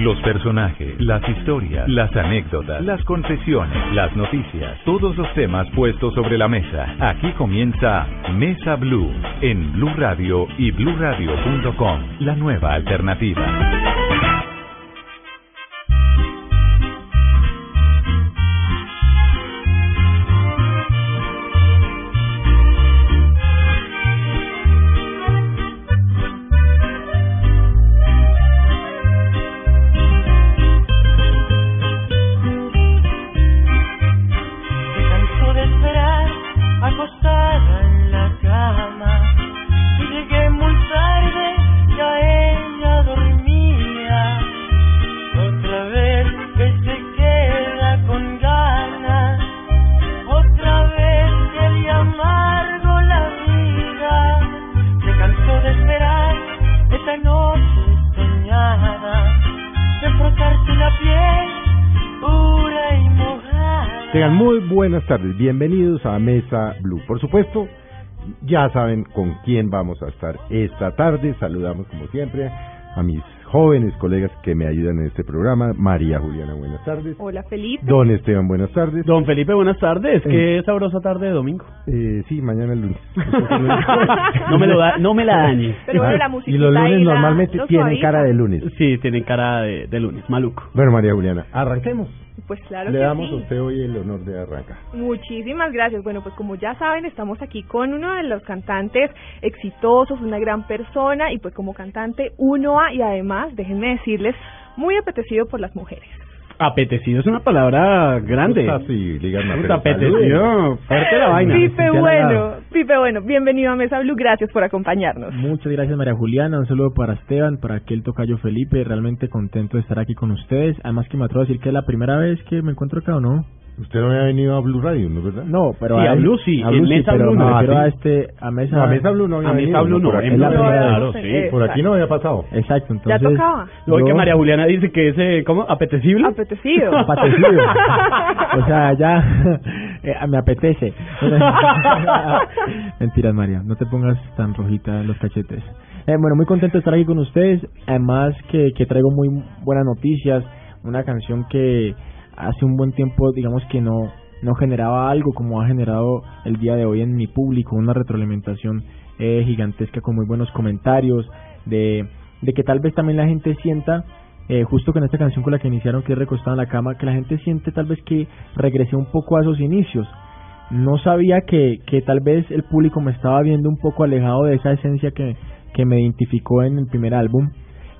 Los personajes, las historias, las anécdotas, las confesiones, las noticias, todos los temas puestos sobre la mesa. Aquí comienza Mesa Blue en Blue Radio y bluradio.com, la nueva alternativa. Tardes, bienvenidos a Mesa Blue. Por supuesto, ya saben con quién vamos a estar esta tarde. Saludamos como siempre a mis jóvenes colegas que me ayudan en este programa. María Juliana, buenas tardes. Hola Felipe. Don Esteban, buenas tardes. Don Felipe, buenas tardes. Qué eh, sabrosa tarde de domingo. Eh, sí, mañana el lunes. no me lo da, no me la dañe. Pero bueno, la y los lunes normalmente tienen cara de lunes. Sí, tienen cara de, de lunes, maluco. Bueno, María Juliana, arranquemos. Pues claro Le damos a usted hoy el honor de arrancar. Muchísimas gracias. Bueno, pues como ya saben, estamos aquí con uno de los cantantes exitosos, una gran persona y pues como cantante uno a y además, déjenme decirles, muy apetecido por las mujeres. Apetecido es una palabra grande. Sí, díganme. apetecido. Fuerte la vaina. Pipe bueno, Pipe bueno, bienvenido a Mesa Blue, gracias por acompañarnos. Muchas gracias María Juliana, un saludo para Esteban, para aquel tocayo Felipe, realmente contento de estar aquí con ustedes. Además que me atrevo a decir que es la primera vez que me encuentro acá o no. Usted no había venido a Blue Radio, ¿no es verdad? No, pero a, Blue sí, a Blue sí, Mesa pero Blue me no. refiero a este, a Mesa, a Mesa Blue no había a Mesa Blue no, por en aquí, Blue claro, sí. Por aquí no había pasado. Exacto, entonces. Ya tocaba. Lo que María Juliana dice que es, eh, ¿cómo? ¿Apetecible? Apetecido. Apetecido. o sea, ya eh, me apetece. Mentiras, María, no te pongas tan rojita en los cachetes. Eh, bueno, muy contento de estar aquí con ustedes. Además que, que traigo muy buenas noticias. Una canción que hace un buen tiempo, digamos que no no generaba algo como ha generado el día de hoy en mi público, una retroalimentación eh, gigantesca con muy buenos comentarios, de, de que tal vez también la gente sienta, eh, justo con esta canción con la que iniciaron, que es Recostado en la Cama, que la gente siente tal vez que regresé un poco a esos inicios. No sabía que, que tal vez el público me estaba viendo un poco alejado de esa esencia que, que me identificó en el primer álbum,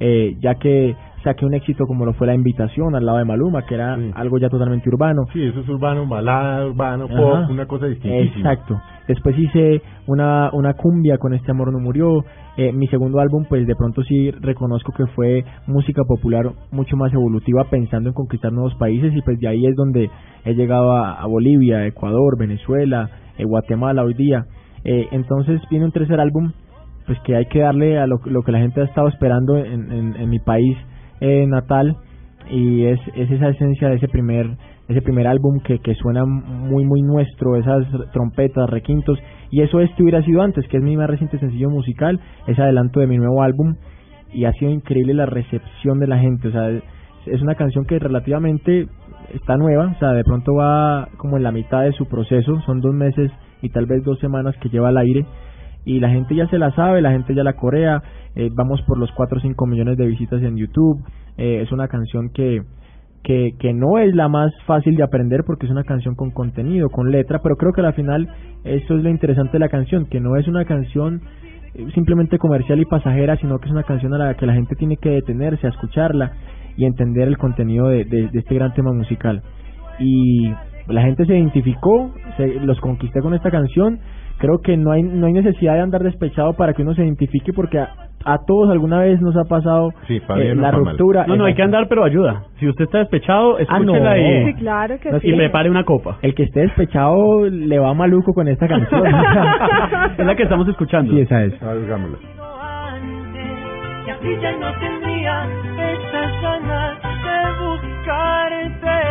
eh, ya que saqué un éxito como lo fue La Invitación al lado de Maluma, que era algo ya totalmente urbano. Sí, eso es urbano, balada, urbano, pop, una cosa distinta. Exacto. Después hice una, una cumbia con Este Amor No Murió. Eh, mi segundo álbum, pues de pronto sí reconozco que fue música popular mucho más evolutiva, pensando en conquistar nuevos países y pues de ahí es donde he llegado a, Bolivia, Ecuador, Venezuela, eh, Guatemala hoy día. Eh, entonces viene un tercer álbum pues que hay que darle a lo, lo que la gente ha estado esperando en, mi país eh, natal. Y es, es esa esencia de ese primer ese primer álbum que, que suena muy muy nuestro, esas trompetas, requintos. Y eso este hubiera sido antes, que es mi más reciente sencillo musical, ese adelanto de mi nuevo álbum. Y ha sido increíble la recepción de la gente, o sea, es una canción que relativamente está nueva, o sea, de pronto va como en la mitad de su proceso, son dos meses y tal vez dos semanas que lleva al aire y la gente ya se la sabe, la gente ya la corea, eh, vamos por los 4 o 5 millones de visitas en YouTube, eh, es una canción que, que, que no es la más fácil de aprender porque es una canción con contenido, con letra, pero creo que al final eso es lo interesante de la canción, que no es una canción eh, simplemente comercial y pasajera, sino que es una canción a la que la gente tiene que detenerse a escucharla y entender el contenido de, de, este gran tema musical. Y la gente se identificó, se, los conquisté con esta canción creo que no hay no hay necesidad de andar despechado para que uno se identifique porque a, todos alguna vez nos ha pasado eh, la ruptura. No, no, hay que andar, pero ayuda. Si usted está despechado, ah, escúchela y, sí, claro que y prepare una copa. El que esté despechado le va maluco con esta canción. es la que estamos escuchando. Sí, esa es. ya no tendría esas ganas de buscarte.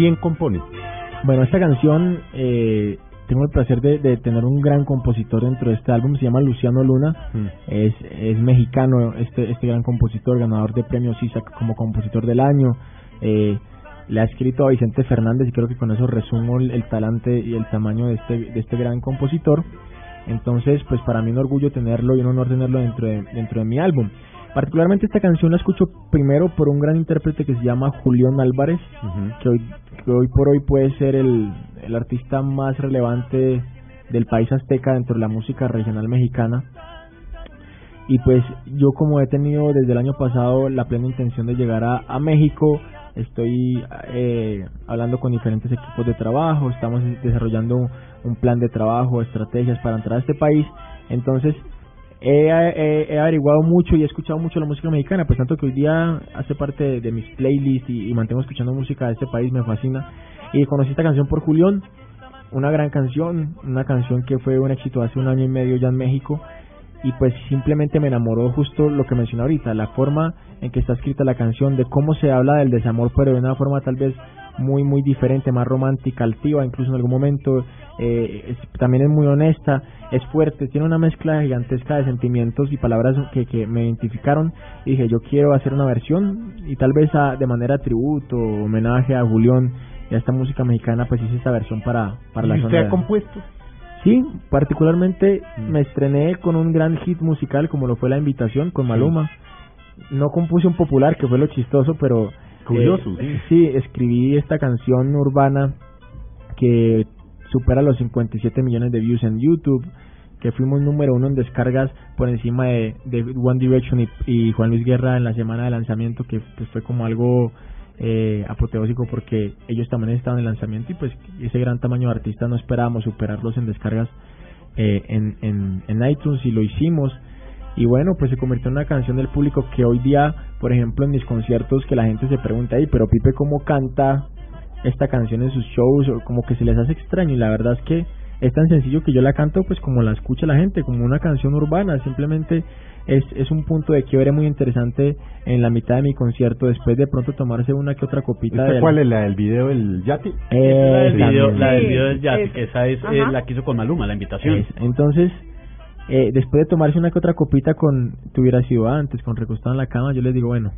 ¿Quién compone? Bueno, esta canción eh, tengo el placer de, de tener un gran compositor dentro de este álbum, se llama Luciano Luna, Mm. es, es mexicano este, este gran compositor, ganador de premios ISAC como compositor del año, eh, le ha escrito a Vicente Fernández y creo que con eso resumo el, el talante y el tamaño de este, de este gran compositor. Entonces, pues para mí un orgullo tenerlo y un honor tenerlo dentro de, dentro de mi álbum. Particularmente esta canción la escucho primero por un gran intérprete que se llama Julián Álvarez, Ujú. que hoy, que hoy por hoy puede ser el, el artista más relevante del país azteca dentro de la música regional mexicana. Y pues yo como he tenido desde el año pasado la plena intención de llegar a, a México, estoy eh, hablando con diferentes equipos de trabajo, estamos desarrollando un, un plan de trabajo, estrategias para entrar a este país. Entonces he, averiguado mucho y he escuchado mucho la música mexicana, pues tanto que hoy día hace parte de, de mis playlists y, y mantengo escuchando música de este país, me fascina. Y conocí esta canción por Julián, una gran canción, una canción que fue un éxito hace un año y medio ya en México y pues simplemente me enamoró justo lo que mencioné ahorita, la forma en que está escrita la canción, de cómo se habla del desamor, pero de una forma tal vez muy muy diferente, más romántica, altiva, incluso en algún momento eh, es- también es muy honesta, es fuerte, tiene una mezcla gigantesca de sentimientos y palabras que, que me identificaron y dije yo quiero hacer una versión y tal vez a- de manera tributo, homenaje a Julián y a esta música mexicana pues hice esta versión para, para la ¿Y usted zona ha compuesto? Sí, particularmente me estrené con un gran hit musical como lo fue La Invitación con Maluma. No compuse un popular, que fue lo chistoso, pero... Eh, sí, escribí esta canción urbana que supera los 57 millones de views en YouTube, que fuimos número uno en descargas por encima de, One Direction y, Juan Luis Guerra en la semana de lanzamiento, que pues, fue como algo eh, apoteósico porque ellos también estaban en lanzamiento y pues ese gran tamaño de artista no esperábamos superarlos en descargas eh, en, en, en iTunes y lo hicimos y bueno pues se convirtió en una canción del público que hoy día por ejemplo en mis conciertos que la gente se pregunta ahí pero Pipe cómo canta esta canción en sus shows o como que se les hace extraño y la verdad es que es tan sencillo que yo la canto pues como la escucha la gente como una canción urbana. Simplemente es, es un punto de quiebre muy interesante en la mitad de mi concierto después de pronto tomarse una que otra copita ¿Esta de cuál es la del video del yate? Eh, la del video, la del video del es- que esa es eh, la que hizo con Maluma, la invitación. Es- Entonces, eh, después de tomarse una que otra copita con, que hubiera sido antes, con recostado en la cama, yo les digo, bueno,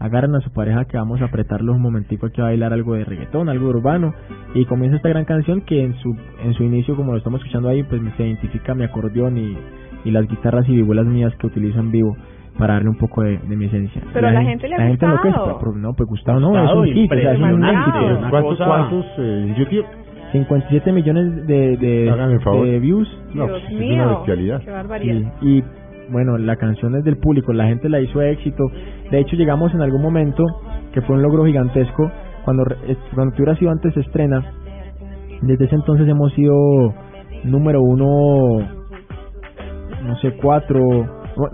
agarren a su pareja que vamos a apretarlos un momentico aquí a bailar algo de reggaetón, algo urbano, y comienza esta gran canción que en su, en su inicio, como lo estamos escuchando ahí, pues se identifica mi acordeón y, y las guitarras y vihuelas mías que utilizo en vivo para darle un poco de, de mi esencia. Pero a la gente le ha la gente pero no, pues Gustavo no, es un hit, o sea, es un éxito. ¿Cuántos, cuántos eh, YouTube? 57 millones de, de, Hágame el favor. de views. No, Dios pues, es mío, una bestialidad. qué barbaridad. Y, y, bueno, la canción es del público, la gente la hizo éxito. De hecho, llegamos en algún momento que fue un logro gigantesco. Cuando, es- cuando tú hubieras sido antes se estrena, desde ese entonces hemos sido número uno, no sé, cuatro,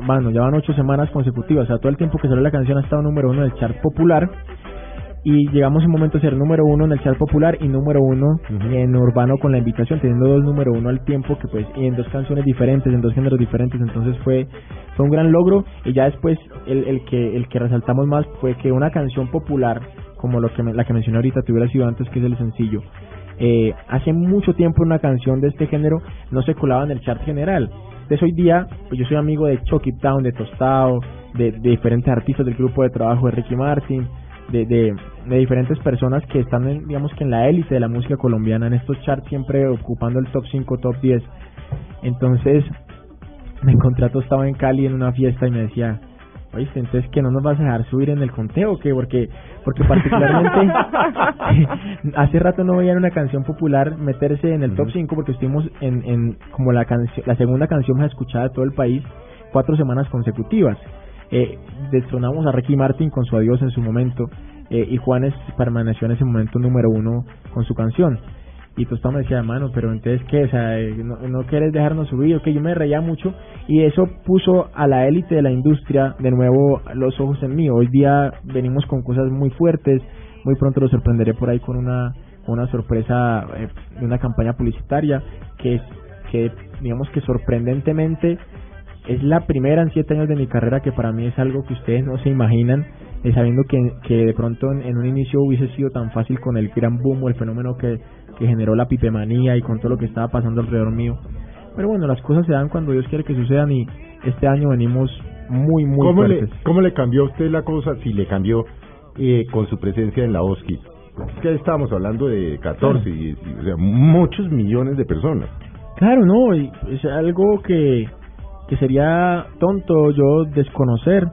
bueno, ya van ocho semanas consecutivas. O sea, todo el tiempo que salió la canción ha estado número uno en el chart popular. Y llegamos un momento a ser número uno en el chart popular y número uno en urbano con la invitación, teniendo dos número uno al tiempo, que pues, y en dos canciones diferentes, en dos géneros diferentes, entonces fue, fue un gran logro, y ya después el, el que, el que resaltamos más fue que una canción popular, como lo que me- la que mencioné ahorita, te hubiera sido antes, que es el sencillo, eh, hace mucho tiempo una canción de este género no se colaba en el chart general. Entonces hoy día, pues yo soy amigo de Chucky Town, de Tostado, de, de diferentes artistas del grupo de trabajo de Ricky Martin, de, de, de diferentes personas que están, en, digamos que en la élite de la música colombiana, en estos charts siempre ocupando el top 5, top 10. Entonces, me encontré a Tostado en Cali en una fiesta y me decía, oíste, entonces que no nos vas a dejar subir en el conteo, que porque porque particularmente hace rato no veían una canción popular meterse en el top Ujú. 5 porque estuvimos en, en como la canción la segunda canción más escuchada de todo el país cuatro semanas consecutivas eh, destronamos a Ricky Martin con su adiós en su momento eh, y Juanes permaneció en ese momento número uno con su canción. Y Tostado me decía hermano pero entonces qué o sea eh, no, no quieres dejarnos subir que yo me reía mucho y eso puso a la élite de la industria de nuevo los ojos en mí. Hoy día venimos con cosas muy fuertes. Muy pronto lo sorprenderé por ahí con una una sorpresa eh, de una campaña publicitaria que, que digamos que sorprendentemente es la primera en siete años de mi carrera que para mí es algo que ustedes no se imaginan, eh, sabiendo que, que de pronto en, en, un inicio hubiese sido tan fácil con el gran boom o el fenómeno que, que generó la pipemanía y con todo lo que estaba pasando alrededor mío. Pero bueno, las cosas se dan cuando Dios quiere que sucedan y este año venimos muy, muy ¿Cómo fuertes. Le, ¿Cómo le cambió a usted la cosa si le cambió eh, con su presencia en la OSCI? Es que estábamos hablando de 14, y, y, o sea, muchos millones de personas. Claro, no, y es algo que, que sería tonto yo desconocer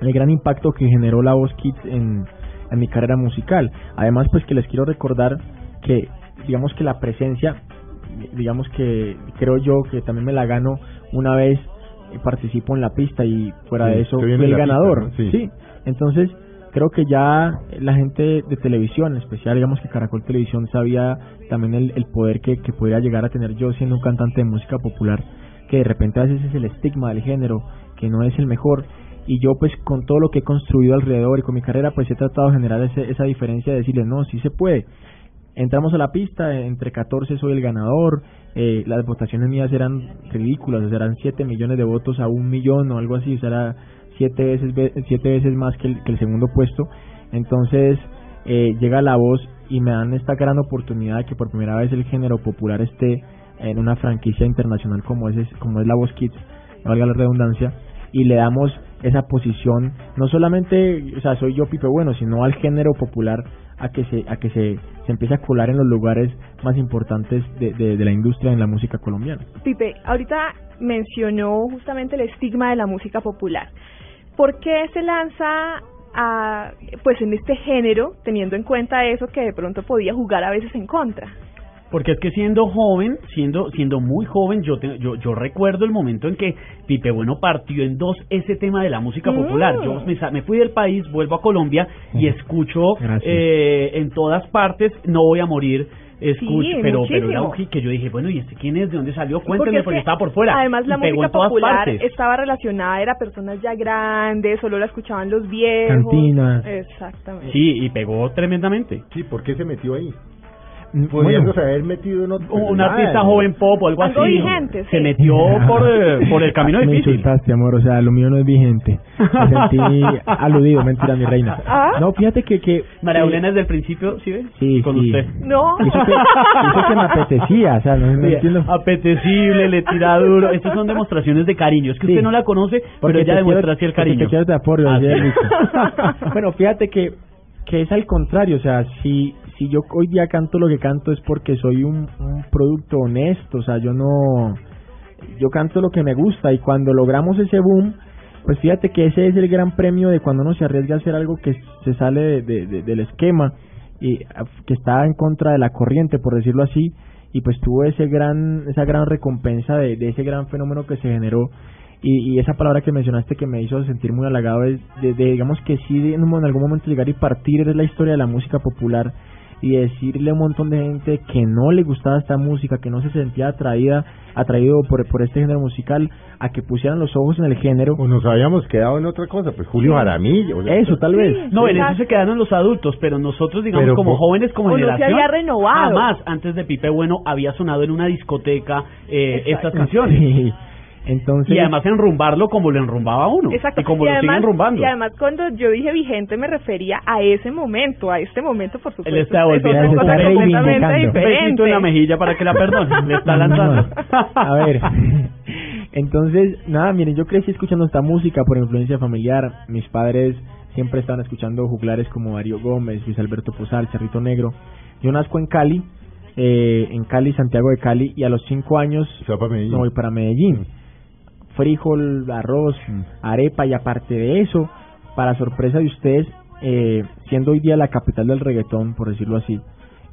el gran impacto que generó la Voz Kids en, en mi carrera musical. Además, pues que les quiero recordar que, digamos que la presencia, digamos que creo yo que también me la gano una vez participo en la pista y fuera Sí, de eso fui el ganador. pista, ¿no? Sí. entonces creo que ya la gente de televisión, en especial digamos que Caracol Televisión sabía también el, el poder que, que podría llegar a tener yo siendo un cantante de música popular, que de repente a veces es el estigma del género, que no es el mejor. Y yo pues con todo lo que he construido alrededor y con mi carrera pues he tratado de generar ese, esa diferencia de decirle no, sí se puede. Entramos a la pista, entre 14 soy el ganador, eh, las votaciones mías eran ridículas, eran 7 millones de votos a un millón o algo así, o sea, era 7 veces, ve- siete veces más que el, que el segundo puesto. Entonces eh, llega la voz y me dan esta gran oportunidad de que por primera vez el género popular esté en una franquicia internacional como es, como es la Voz Kids, valga la redundancia, y le damos esa posición, no solamente, o sea, soy yo Pipe Bueno, sino al género popular a que se a que se, se empiece a colar en los lugares más importantes de, de, de la industria en la música colombiana. Pipe, ahorita mencionó justamente el estigma de la música popular. ¿Por qué se lanza a, pues en este género, teniendo en cuenta eso que de pronto podía jugar a veces en contra? Porque es que siendo joven, siendo siendo muy joven, yo te- yo yo recuerdo el momento en que Pipe Bueno partió en dos ese tema de la música Mm. popular. Yo me, sa- me fui del país, vuelvo a Colombia y escucho eh, en todas partes No voy a morir. Escucho, Sí, pero pero era muchísimo. un hit que yo dije, bueno, ¿y este quién es? ¿De dónde salió? Porque Cuéntenme es porque que, estaba por fuera. Además, la música popular estaba relacionada, era personas ya grandes, solo la escuchaban los viejos. Cantinas. Exactamente. Sí, y pegó tremendamente. Sí, ¿por qué se metió ahí? Bueno, Podríamos haber metido en otro... Un, artista ¿no? joven pop o algo Algo así. vigente, sí. Se metió por, eh, por el camino Me difícil. insultaste, amor, o sea, lo mío no es vigente. Me sentí aludido, mentira, mi reina. Ah. No, fíjate que... que María Elena desde el principio, ¿sí ves? Sí, Con sí. usted. No. Eso que, eso que me apetecía, o sea, no, no entiendo. apetecible, le tira duro. Estas son demostraciones de cariño. Es que Sí. usted no la conoce, pero Porque ella te demuestra así el cariño. Te quiero te apoyo, Ah, bueno, fíjate que, que es al contrario, o sea, si, si yo hoy día canto lo que canto es porque soy un, producto honesto, o sea, yo no, yo canto lo que me gusta y cuando logramos ese boom, pues fíjate que ese es el gran premio de cuando uno se arriesga a hacer algo que se sale de, de- de- del esquema y que está en contra de la corriente, por decirlo así, y pues tuvo ese gran, esa gran recompensa de, ese gran fenómeno que se generó. Y, y esa palabra que mencionaste que me hizo sentir muy halagado es de, digamos que sí en algún momento llegar y partir es la historia de la música popular y decirle a un montón de gente que no le gustaba esta música, que no se sentía atraída, atraído por, por este género musical, a que pusieran los ojos en el género. O nos habíamos quedado en otra cosa, pues Julio Jaramillo. o sea, Eso, tal vez. No, en Exacto. eso se quedaron los adultos, pero nosotros, digamos, Pero como jóvenes, como O no se generación, había renovado. jamás antes de Pipe Bueno había sonado en una discoteca eh, estas canciones. Entonces, Y además enrumbarlo como lo enrumbaba uno. Exacto. Y como lo además, siguen enrumbando. y además cuando yo dije vigente me refería a ese momento, a este momento por supuesto. Él está es volviendo cosa está completamente reivindicando. En la mejilla para que la perdone. Le está lanzando. A ver, entonces, nada, miren, yo crecí escuchando esta música por influencia familiar. Mis padres siempre estaban escuchando juglares como Darío Gómez, Luis Alberto Posal, Cerrito Negro. Yo nazco en Cali, eh, en Cali, Santiago de Cali, y a los cinco años se va para Medellín. me voy para Medellín. Frijol, arroz, Mm. arepa, y aparte de eso, para sorpresa de ustedes, eh, siendo hoy día la capital del reggaetón, por decirlo así,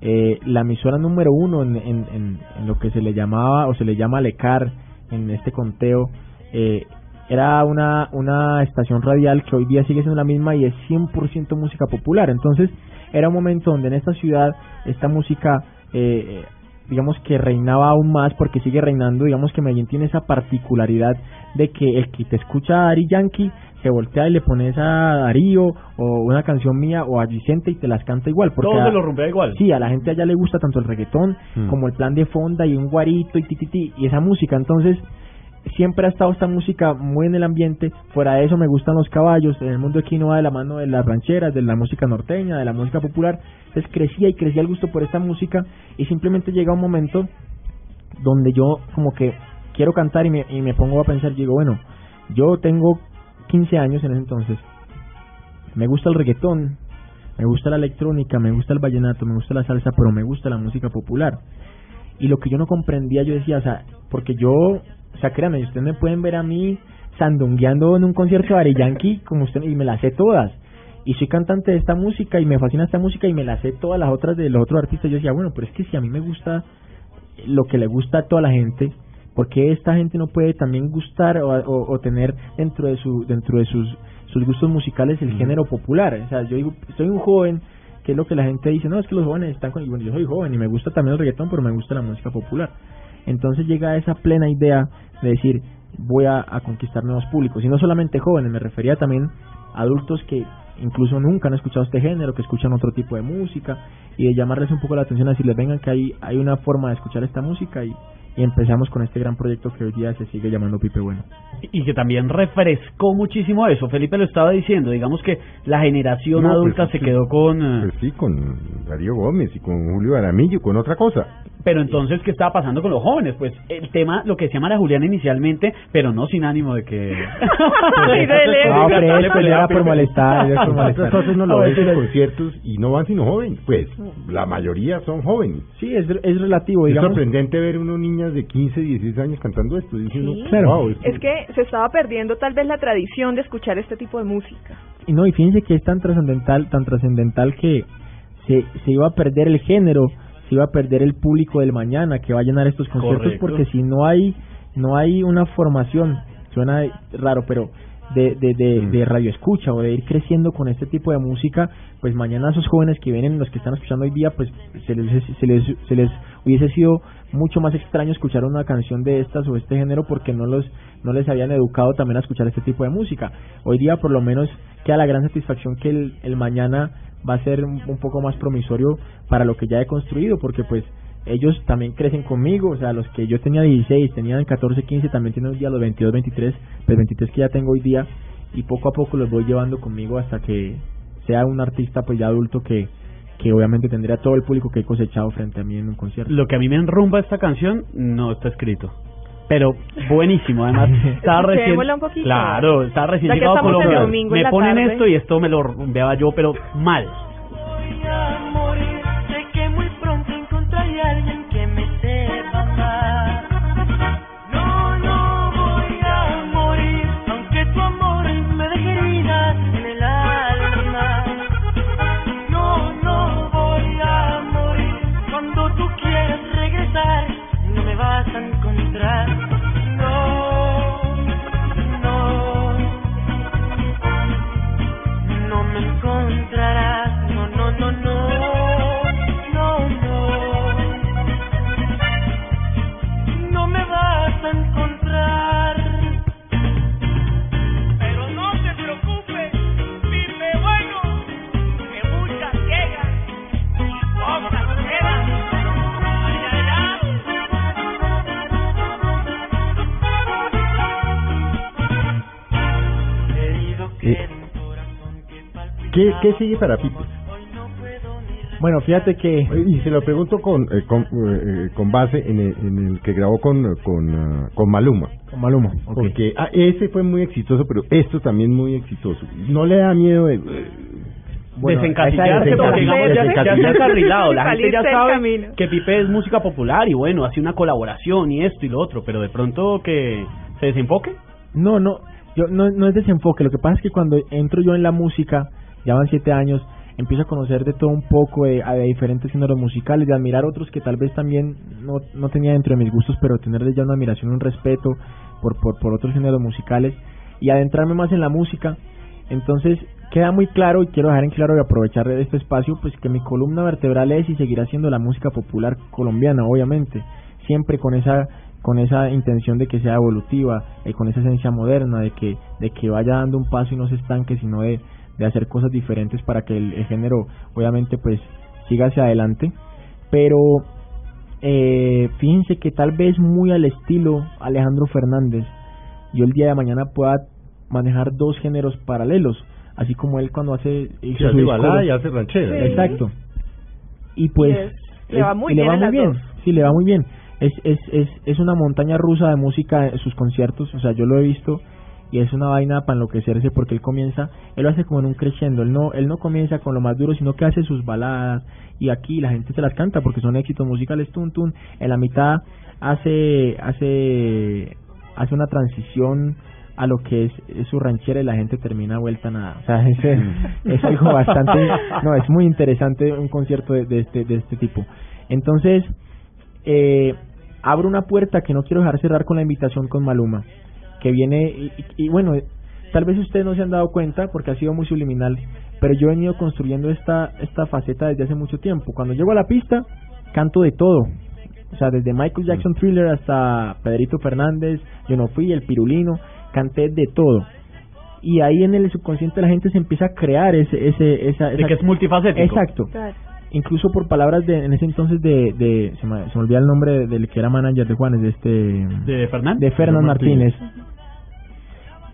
eh, la emisora número uno en, en, en, en lo que se le llamaba o se le llama Lecar en este conteo eh, era una, una estación radial que hoy día sigue siendo la misma y es 100% música popular. Entonces era un momento donde en esta ciudad esta música eh, digamos que reinaba aún más porque sigue reinando, digamos que Medellín tiene esa particularidad de que el que te escucha a Ari Yankee se voltea y le pones a Darío o una canción mía o a Vicente y te las canta igual. Porque Todo a- se lo rompea igual. Sí, a la gente allá le gusta tanto el reggaetón Mm. como el plan de fonda y un guarito y ti, ti, ti, y esa música. Entonces, siempre ha estado esta música muy en el ambiente. Fuera de eso, me gustan los caballos. En el mundo aquí no va de la mano de las rancheras, de la música norteña, de la música popular. Entonces, crecía y crecía el gusto por esta música y simplemente llega un momento donde yo como que quiero cantar y me, y me pongo a pensar, digo, bueno, yo tengo 15 años en ese entonces, me gusta el reggaetón, me gusta la electrónica, me gusta el vallenato, me gusta la salsa, pero me gusta la música popular. Y lo que yo no comprendía, yo decía, o sea, porque yo, o sea, créanme, ustedes me pueden ver a mí sandungueando en un concierto de Ari Yankee, como usted, y me las sé todas. Y soy cantante de esta música y me fascina esta música y me las sé todas las otras de los otros artistas. Yo decía, bueno, pero es que si a mí me gusta lo que le gusta a toda la gente, ¿por qué esta gente no puede también gustar o, o- o tener dentro de su dentro de sus sus gustos musicales el género popular? O sea, yo digo, soy un joven, que es lo que la gente dice, no, es que los jóvenes están con... Y bueno, yo soy joven y me gusta también el reggaetón, pero me gusta la música popular. Entonces llega esa plena idea de decir, voy a, conquistar nuevos públicos. Y no solamente jóvenes, me refería también a adultos que incluso nunca han escuchado este género, que escuchan otro tipo de música, y de llamarles un poco la atención, decirles, vengan que hay, hay una forma de escuchar esta música, y, y empezamos con este gran proyecto que hoy día se sigue llamando Pipe Bueno. y que también refrescó muchísimo eso. Felipe lo estaba diciendo, digamos que la generación No, pues, adulta se sí. quedó con... eh, Pues sí, con Darío Gómez y con Julio Aramillo, con otra cosa. Pero entonces, ¿qué estaba pasando con los jóvenes? Pues el tema, lo que decía María Juliana inicialmente, pero no sin ánimo de que... Dele. No, pelea, ya era por molestar, ya era por molestar. Entonces no lo ves es en conciertos y no van sino jóvenes. Pues la mayoría son jóvenes. Sí, es, es relativo, Es digamos. sorprendente ver unos niñas de 15, 16 años cantando esto. Dice Sí. Claro. "Wow, esto- Es que se estaba perdiendo tal vez la tradición de escuchar este tipo de música. Y no, y fíjense que es tan trascendental, tan trascendental que se, se iba a perder el género, se iba a perder el público del mañana que va a llenar estos conciertos Correcto. porque si no hay no hay una formación, suena raro, pero de, de, de, Mm. de radio escucha o de ir creciendo con este tipo de música, pues mañana esos jóvenes que vienen, los que están escuchando hoy día, pues se les, se les, se les hubiese sido mucho más extraño escuchar una canción de estas o este género porque no los no les habían educado también a escuchar este tipo de música. Hoy día por lo menos queda la gran satisfacción que el, el mañana va a ser un, un poco más promisorio para lo que ya he construido porque pues ellos también crecen conmigo, o sea, los que yo tenía 16, tenían 14, 15, también tienen hoy día los 22, 23, los 23 que ya tengo hoy día y poco a poco los voy llevando conmigo hasta que sea un artista pues ya adulto que que obviamente tendría todo el público que he cosechado frente a mí en un concierto. Lo que a mí me enrumba esta canción no está escrito. Pero buenísimo, además estaba recién un poquito. Claro, estaba recién llegado a Colombia. Me ponen tarde. esto y esto me lo rumbeaba yo, pero mal. ¿Qué, ¿Qué sigue para Pipe? Hoy no puedo ni Bueno, fíjate que Y se lo pregunto con, eh, con, eh, con base en el, en el que grabó con, con, ah, con Maluma. con Maluma, ok. Porque ah, ese fue muy exitoso, pero esto también muy exitoso. ¿No le da miedo de, Bueno, desencasillarse esa- porque digamos ya, se- ya se ha desencasillarse. encarrilado la gente ya sabe que Pipe es música popular y bueno hace una colaboración y esto y lo otro pero de pronto que se desenfoque No, no, yo no, no es desenfoque. Lo que pasa es que cuando entro yo en la música, ya van siete años, empiezo a conocer de todo un poco de, a- de diferentes géneros musicales, de admirar otros que tal vez también no, no tenía dentro de mis gustos, pero tenerles ya una admiración, un respeto por, por, por otros géneros musicales y adentrarme más en la música. Entonces queda muy claro y quiero dejar en claro y aprovechar de este espacio, pues que mi columna vertebral es y seguirá siendo la música popular colombiana, obviamente, siempre con esa con esa intención de que sea evolutiva, eh, con esa esencia moderna, de que de que vaya dando un paso y no se estanque, sino de, de hacer cosas diferentes para que el, género, obviamente, pues siga hacia adelante. Pero eh, fíjense que tal vez muy al estilo Alejandro Fernández, yo el día de mañana pueda manejar dos géneros paralelos, así como él cuando hace... Se hace balada y hace ranchera. Exacto. Y pues... le va muy bien. Le va muy bien. Sí, le va muy bien. Es, es, es, es una montaña rusa de música en sus conciertos, o sea, yo lo he visto y es una vaina para enloquecerse porque él comienza, él lo hace como en un crescendo, él no, él no comienza con lo más duro, sino que hace sus baladas y aquí la gente se las canta porque son éxitos musicales, tun tun, en la mitad hace, hace, hace una transición a lo que es, su ranchera y la gente termina vuelta nada. O sea, es, mm. es algo bastante, no, es muy interesante un concierto de, de, este, de este tipo. Entonces, eh, abro una puerta que no quiero dejar cerrar con la invitación con Maluma, que viene, y, bueno, tal vez ustedes no se han dado cuenta porque ha sido muy subliminal, pero yo he venido construyendo esta, esta faceta desde hace mucho tiempo. Cuando llego a la pista, canto de todo, o sea, desde Michael Jackson mm. Thriller hasta Pedrito Fernández, Yo no fui, El Pirulino, canté de todo. Y ahí en el subconsciente la gente se empieza a crear ese, ese, esa, De que es multifacético. Exacto. Incluso por palabras de, en ese entonces de, de se, me, se olvida el nombre del que era manager de Juanes, de este... De Fernán. De Fernán Martínez.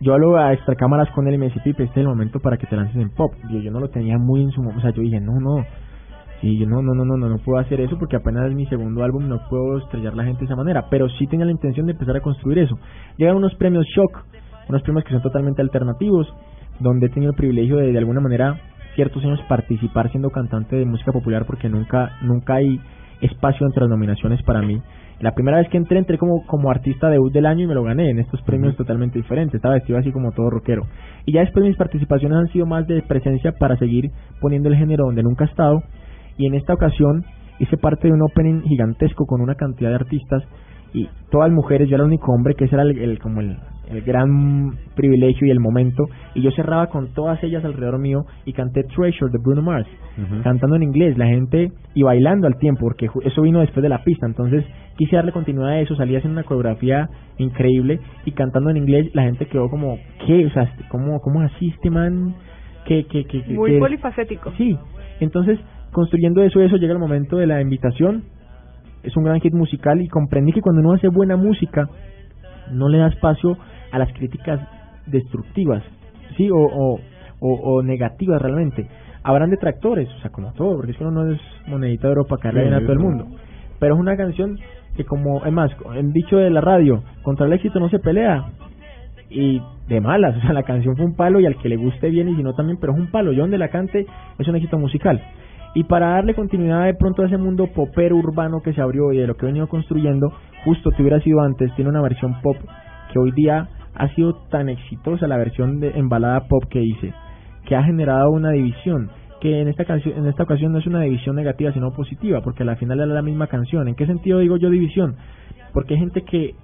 Yo hablo a extracámaras con él y me dice, Pipe, este es el momento para que te lances en pop. Yo, yo no lo tenía muy en su momento, o sea, yo dije, no, no, Sí, yo no, no, no, no, no, no puedo hacer eso porque apenas es mi segundo álbum, no puedo estrellar la gente de esa manera, pero sí tenía la intención de empezar a construir eso. Llegan unos premios Shock, unos premios que son totalmente alternativos, donde he tenido el privilegio de de alguna manera ciertos años participar siendo cantante de música popular porque nunca nunca hay espacio entre las nominaciones para mí. La primera vez que entré, entré como, como artista debut del año y me lo gané en estos premios totalmente diferentes. Estaba vestido así como todo rockero. Y ya después mis participaciones han sido más de presencia para seguir poniendo el género donde nunca he estado y en esta ocasión hice parte de un opening gigantesco con una cantidad de artistas y todas mujeres, yo era el único hombre que ese era el, como el, el, gran privilegio y el momento y yo cerraba con todas ellas alrededor mío y canté Treasure de Bruno Mars cantando en inglés, la gente y bailando al tiempo porque eso vino después de la pista, entonces quise darle continuidad a eso, salí haciendo una coreografía increíble y cantando en inglés la gente quedó como ¿qué? o sea, ¿cómo, cómo así este man? que que que Muy polifacético. Sí, entonces construyendo eso, eso llega el momento de la invitación. Es un gran hit musical y comprendí que cuando uno hace buena música, no le da espacio a las críticas destructivas, sí, o, o, o, negativas realmente. Habrán detractores, o sea, como todo, porque es que uno no es monedita de oro para caerle a todo el mundo. Pero es una canción que como, es más, en dicho de la radio, contra el éxito no se pelea. Y de malas, o sea, la canción fue un palo y al que le guste bien y si no también, pero es un palo. Yo donde la cante es un éxito musical. Y para darle continuidad de pronto a ese mundo popero urbano que se abrió y de lo que he venido construyendo, justo te hubiera sido antes, tiene una versión pop que hoy día ha sido tan exitosa la versión de embalada pop que hice, que ha generado una división, que en esta canción, en esta ocasión no es una división negativa sino positiva, porque al final era la misma canción. ¿En qué sentido digo yo división? Porque hay gente que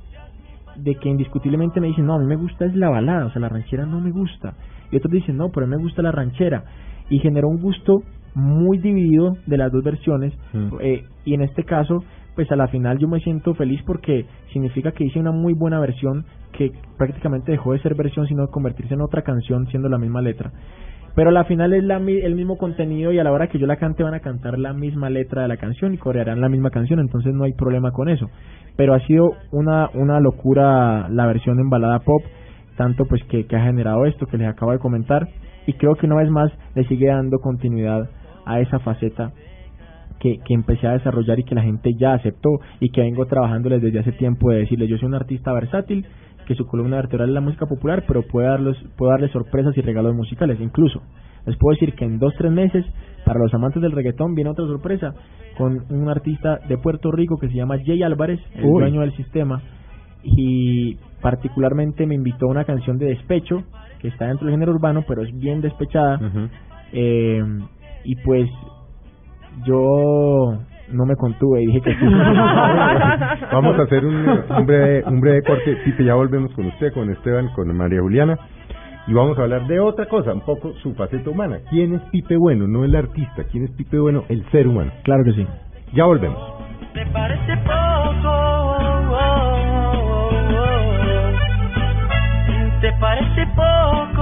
de que indiscutiblemente me dicen, no, a mí me gusta es la balada, o sea, la ranchera no me gusta. Y otros dicen, no, pero a mí me gusta la ranchera. Y generó un gusto muy dividido de las dos versiones mm. eh, y en este caso pues a la final yo me siento feliz porque significa que hice una muy buena versión que prácticamente dejó de ser versión sino convertirse en otra canción siendo la misma letra. Pero a la final es la, el mismo contenido y a la hora que yo la cante van a cantar la misma letra de la canción y corearán la misma canción entonces no hay problema con eso. Pero ha sido una una locura la versión en balada pop tanto pues que, que ha generado esto que les acabo de comentar y creo que una vez más le sigue dando continuidad a esa faceta que, que empecé a desarrollar y que la gente ya aceptó y que vengo trabajándoles desde hace tiempo de decirles yo soy un artista versátil que su columna vertebral es la música popular pero puedo darles, puedo darles sorpresas y regalos musicales incluso. Les puedo decir que en dos tres meses para los amantes del reggaetón viene otra sorpresa con un artista de Puerto Rico que se llama Jay Álvarez el dueño del sistema y particularmente me invitó a una canción de despecho que está dentro del género urbano pero es bien despechada. Eh, y pues yo no me contuve y dije que sí. Vamos a hacer un, un, breve, un breve corte. ya volvemos con usted, con Esteban, con María Juliana. Y vamos a hablar de otra cosa, un poco su faceta humana. ¿Quién es Pipe Bueno? No el artista. ¿Quién es Pipe Bueno? El ser humano. Claro que sí. Ya volvemos. ¿Te parece poco? ¿Te parece poco?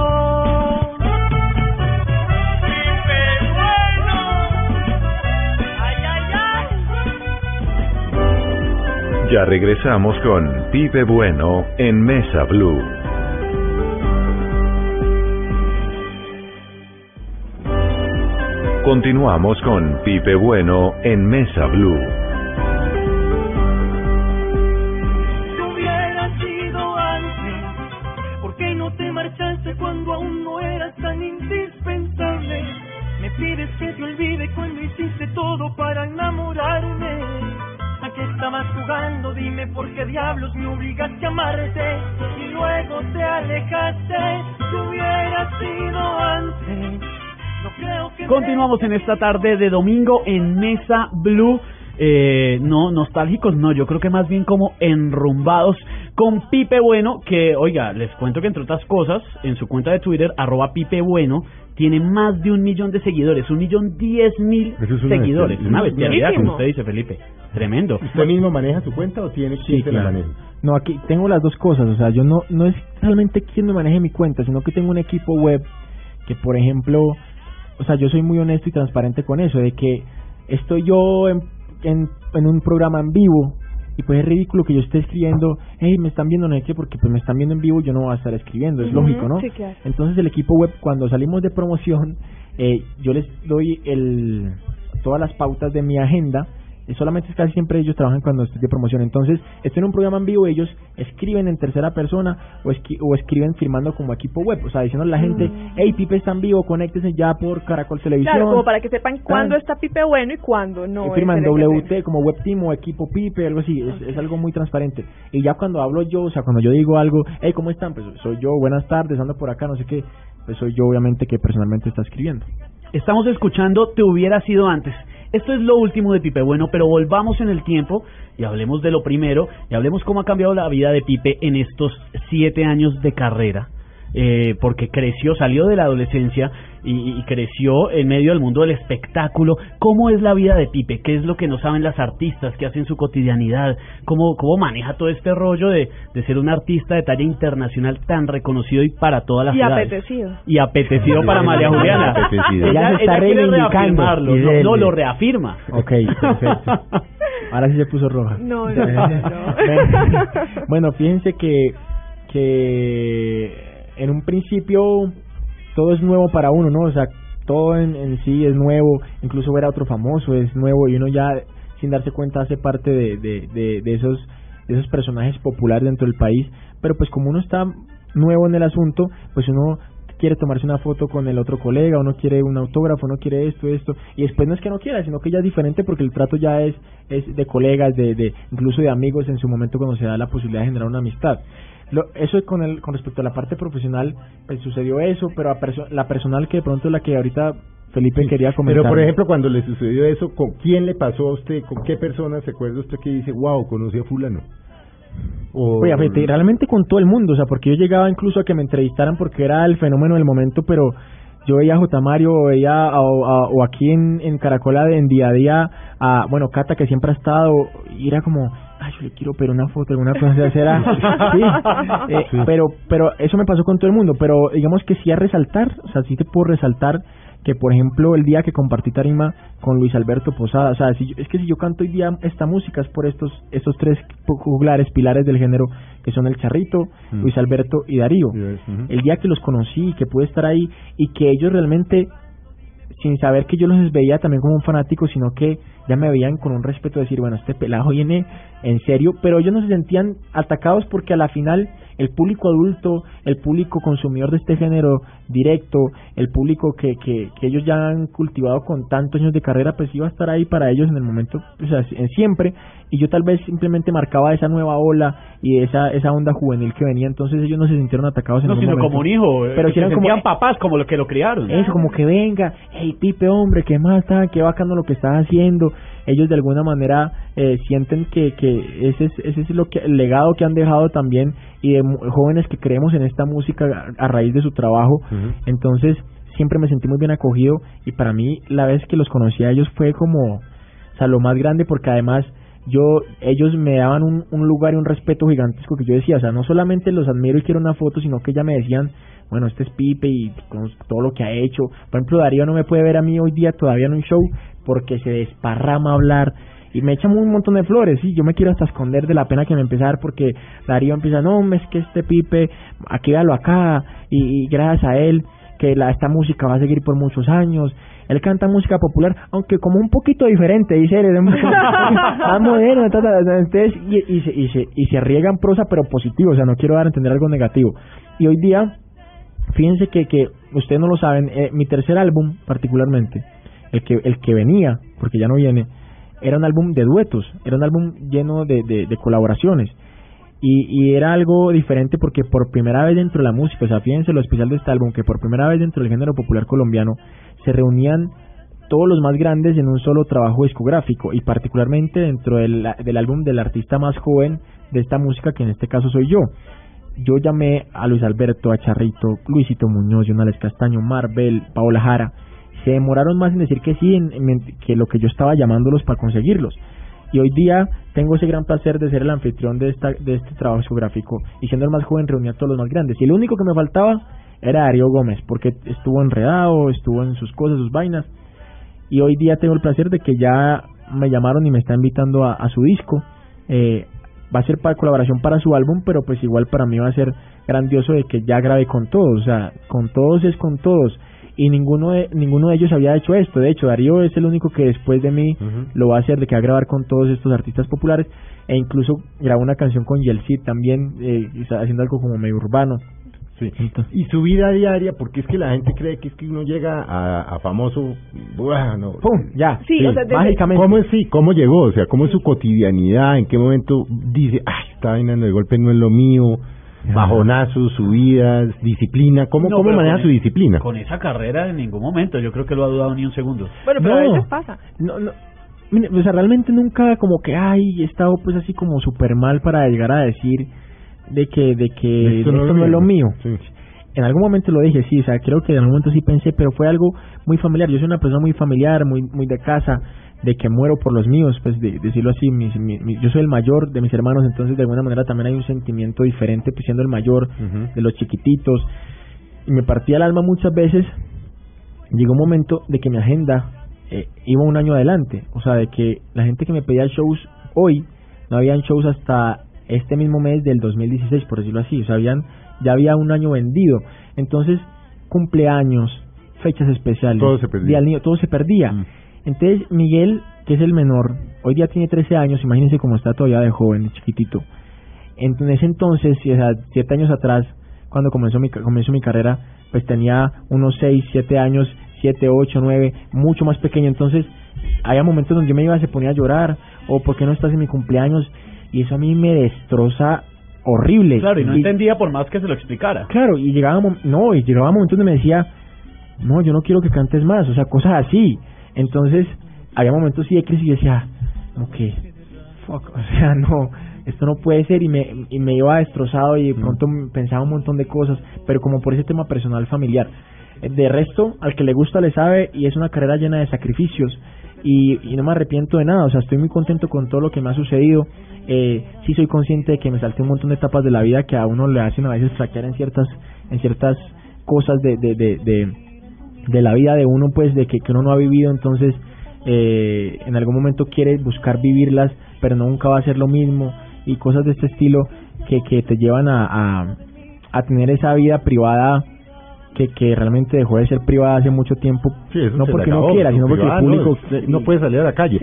Ya regresamos con Pipe Bueno en Mesa Blue. Continuamos con Pipe Bueno en Mesa Blue. Si hubiera sido antes, ¿por qué no te marchaste cuando aún no eras tan indispensable? Me pides que te olvide cuando hiciste todo para enamorarme. ¿A qué estabas jugando? Dime por qué diablos me obligaste a amarte y luego te alejaste. Si hubiera sido antes, no creo que Continuamos en esta tarde de domingo en Mesa Blue. Eh, no, nostálgicos, no, yo creo que más bien como enrumbados con Pipe Bueno, que, oiga, les cuento que entre otras cosas, en su cuenta de Twitter, arroba Pipe Bueno, tiene más de un millón de seguidores, un millón diez mil Eso es una seguidores. bestialidad. Una bestialidad, como usted dice, Felipe. Tremendo. ¿Usted mismo maneja su cuenta o tiene quien Sí, la claro. maneje? No, aquí tengo las dos cosas, o sea, yo no no es realmente quien me maneje mi cuenta, sino que tengo un equipo web que, por ejemplo, o sea, yo soy muy honesto y transparente con eso, de que estoy yo en, en, en un programa en vivo y pues es ridículo que yo esté escribiendo, hey, me están viendo, no sé qué, porque pues me están viendo en vivo, yo no voy a estar escribiendo, es lógico, ¿no? sí, claro. Entonces el equipo web, cuando salimos de promoción, eh, yo les doy el todas las pautas de mi agenda. Eh, Solamente casi siempre ellos trabajan cuando estoy de promoción. Entonces, estoy en un programa en vivo, ellos escriben en tercera persona o, esqui- o escriben firmando como equipo web. O sea, diciendo a la gente, Mm. hey, Pipe está en vivo, conéctese ya por Caracol Televisión. Claro, como para que sepan cuándo está Pipe bueno y cuándo no. Eh, firman WT como web team o equipo Pipe, algo así, es, es algo muy transparente. Y ya cuando hablo yo, o sea, cuando yo digo algo, hey, ¿cómo están? Pues soy yo, buenas tardes, ando por acá, no sé qué, pues soy yo obviamente que personalmente está escribiendo. Estamos escuchando Te hubiera sido antes. Esto es lo último de Pipe Bueno, pero volvamos en el tiempo y hablemos de lo primero y hablemos cómo ha cambiado la vida de Pipe en estos siete años de carrera. Eh, porque creció, salió de la adolescencia y, y creció en medio del mundo del espectáculo. ¿Cómo es la vida de Pipe? ¿Qué es lo que no saben las artistas? ¿Qué hacen su cotidianidad? ¿Cómo, cómo maneja todo este rollo de, de ser un artista de talla internacional tan reconocido y para todas las Y edades? apetecido. y apetecido para María Juliana. Apetecido. Se está reafirmarlo, Y no, lo reafirma. Ok, perfecto. Ahora sí se puso roja. No, no, no, no. bueno, fíjense que, que en un principio todo es nuevo para uno, ¿no? O sea, todo en, en sí es nuevo, incluso ver a otro famoso es nuevo y uno ya sin darse cuenta hace parte de, de, de, esos de esos personajes populares dentro del país, pero pues como uno está nuevo en el asunto, pues uno quiere tomarse una foto con el otro colega, uno quiere un autógrafo, uno quiere esto, esto, y después no es que no quiera, sino que ya es diferente porque el trato ya es, es de colegas, de, de incluso de amigos en su momento cuando se da la posibilidad de generar una amistad. Lo, eso con el con respecto a la parte profesional, pues sucedió eso, pero a perso- la personal que de pronto es la que ahorita Felipe quería comentar. Pero por ejemplo, cuando le sucedió eso, ¿con quién le pasó a usted? ¿Con qué persona se acuerda usted que dice, wow, conocí a fulano? O, Oye, realmente con todo el mundo, o sea, porque yo llegaba incluso a que me entrevistaran porque era el fenómeno del momento, pero yo veía a J. Mario, o veía a- a- o aquí en, en Caracola en día a día a, bueno, Cata que siempre ha estado, y era como, ay, yo le quiero pero una foto, alguna cosa así, era, sí, eh, Sí. pero, pero eso me pasó con todo el mundo, pero digamos que sí a resaltar, o sea, sí te puedo resaltar que por ejemplo el día que compartí tarima con Luis Alberto Posada, o sea, si yo- es que si yo canto hoy día esta música es por estos estos tres juglares, pilares del género que son el Charrito, Mm. Luis Alberto y Darío. El día que los conocí, que pude estar ahí y que ellos realmente sin saber que yo los veía también como un fanático, sino que ya me veían con un respeto de decir, bueno, este pelado viene en serio, pero ellos no se sentían atacados porque a la final el público adulto, el público consumidor de este género directo, el público que, que, que ellos ya han cultivado con tantos años de carrera, pues iba a estar ahí para ellos en el momento, o sea, en siempre, y yo tal vez simplemente marcaba esa nueva ola y esa esa onda juvenil que venía, entonces ellos no se sintieron atacados en No, sino momento. como un hijo. Pero se como- sentían papás como los que lo criaron. Eso, como que venga, hey Pipe, hombre, qué más está, qué bacano lo que estás haciendo, ellos de alguna manera eh, sienten que, que ese es, ese es lo que, el legado que han dejado también y de jóvenes que creemos en esta música a, raíz de su trabajo. Entonces, siempre me sentí muy bien acogido y para mí la vez que los conocí a ellos fue como, o sea, lo más grande porque además yo ellos me daban un, un lugar y un respeto gigantesco que yo decía, o sea, no solamente los admiro y quiero una foto, sino que ya me decían, bueno, este es Pipe y con todo lo que ha hecho. Por ejemplo, Darío no me puede ver a mí hoy día todavía en un show porque se desparrama a hablar y me echan un montón de flores, y yo me quiero hasta esconder de la pena que me empezar porque Darío empieza, no, es que este Pipe, aquí véalo acá, y, y gracias a él, que la, esta música va a seguir por muchos años. Él canta música popular, aunque como un poquito diferente, dice él, más moderno, entonces, y, y, se, y, se, y se riega en prosa, pero positivo, o sea, no quiero dar a entender algo negativo. Y hoy día, fíjense que, que ustedes no lo saben, eh, mi tercer álbum particularmente, el que, el que venía, porque ya no viene, era un álbum de duetos, era un álbum lleno de, de, colaboraciones. Y, y, era algo diferente porque por primera vez dentro de la música, o sea, fíjense lo especial de este álbum, que por primera vez dentro del género popular colombiano se reunían todos los más grandes en un solo trabajo discográfico y particularmente dentro del, del álbum del artista más joven de esta música, que en este caso soy yo. Yo llamé a Luis Alberto, a Charrito, Luisito Muñoz, Jonales Castaño, Marvel, Paola Jara. Se demoraron más en decir que sí en, que lo que yo estaba llamándolos para conseguirlos. Y hoy día tengo ese gran placer de ser el anfitrión de, esta, de este trabajo discográfico y siendo el más joven reuní a todos los más grandes. Y el único que me faltaba era Darío Gómez porque estuvo enredado, estuvo en sus cosas, sus vainas. Y hoy día tengo el placer de que ya me llamaron y me está invitando a, a su disco. Eh, va a ser para colaboración para su álbum pero pues igual para mí va a ser grandioso de que ya grabé con todos. O sea con todos es con todos y ninguno de, ninguno de ellos había hecho esto. De hecho, Darío es el único que después de mí lo va a hacer, de que va a grabar con todos estos artistas populares e incluso grabó una canción con Yeltsin también, eh, haciendo algo como medio urbano. Sí. y su vida diaria, porque es que la gente cree que es que uno llega a, a famoso, bueno, ¡pum! Ya, sí, O sea, mágicamente. ¿Cómo es, sí, cómo llegó? O sea, ¿cómo es su cotidianidad? ¿En qué momento dice, ay, esta vaina el golpe no es lo mío? Bajonazos, subidas, disciplina. ¿Cómo, cómo maneja su disciplina? Con esa carrera en ningún momento. Yo creo que lo ha dudado ni un segundo. Bueno, pero a veces pasa. No, no. o sea, realmente nunca como que, ay, he estado pues así como súper mal para llegar a decir de que, de que esto, no, es lo mío. En algún momento lo dije, sí, o sea, creo que en algún momento sí pensé, pero fue algo muy familiar. Yo soy una persona muy familiar, muy, muy de casa de que muero por los míos, pues de, decirlo así, yo soy el mayor de mis hermanos, entonces de alguna manera también hay un sentimiento diferente, pues siendo el mayor de los chiquititos, y me partía el alma muchas veces, llegó un momento de que mi agenda eh, iba un año adelante, o sea, de que la gente que me pedía shows hoy, no habían shows hasta este mismo mes del 2016, por decirlo así, o sea, habían, ya había un año vendido, entonces cumpleaños, fechas especiales, todo se perdía. Día todo se perdía. Mm. Entonces, Miguel, que es el menor, hoy día tiene 13 años, imagínense cómo está todavía de joven, chiquitito. En ese entonces, siete años atrás, cuando comenzó mi, comenzó mi carrera, pues tenía unos 6, 7 años, 7, 8, 9, mucho más pequeño. Entonces, había momentos donde yo me iba, se ponía a llorar, o ¿por qué no estás en mi cumpleaños? Y eso a mí me destroza horrible. Claro, y no entendía por más que se lo explicara. Claro, y llegaba, no, y llegaba momentos donde me decía, no, yo no quiero que cantes más, o sea, cosas así. Entonces, había momentos sí de crisis y decía, ok, fuck, o sea, no, esto no puede ser y me, y me iba destrozado y de pronto pensaba un montón de cosas, pero como por ese tema personal familiar. De resto, al que le gusta le sabe y es una carrera llena de sacrificios y, y no me arrepiento de nada, o sea, estoy muy contento con todo lo que me ha sucedido. Eh, sí soy consciente de que me salté un montón de etapas de la vida que a uno le hacen a veces flaquear en ciertas, en ciertas cosas de, de, de de la vida de uno, pues de que, que uno no ha vivido, entonces eh, en algún momento quiere buscar vivirlas, pero nunca va a ser lo mismo y cosas de este estilo que, que te llevan a, a, a tener esa vida privada que, que realmente dejó de ser privada hace mucho tiempo, no porque no quiera, sino porque el público no, puede salir a la calle.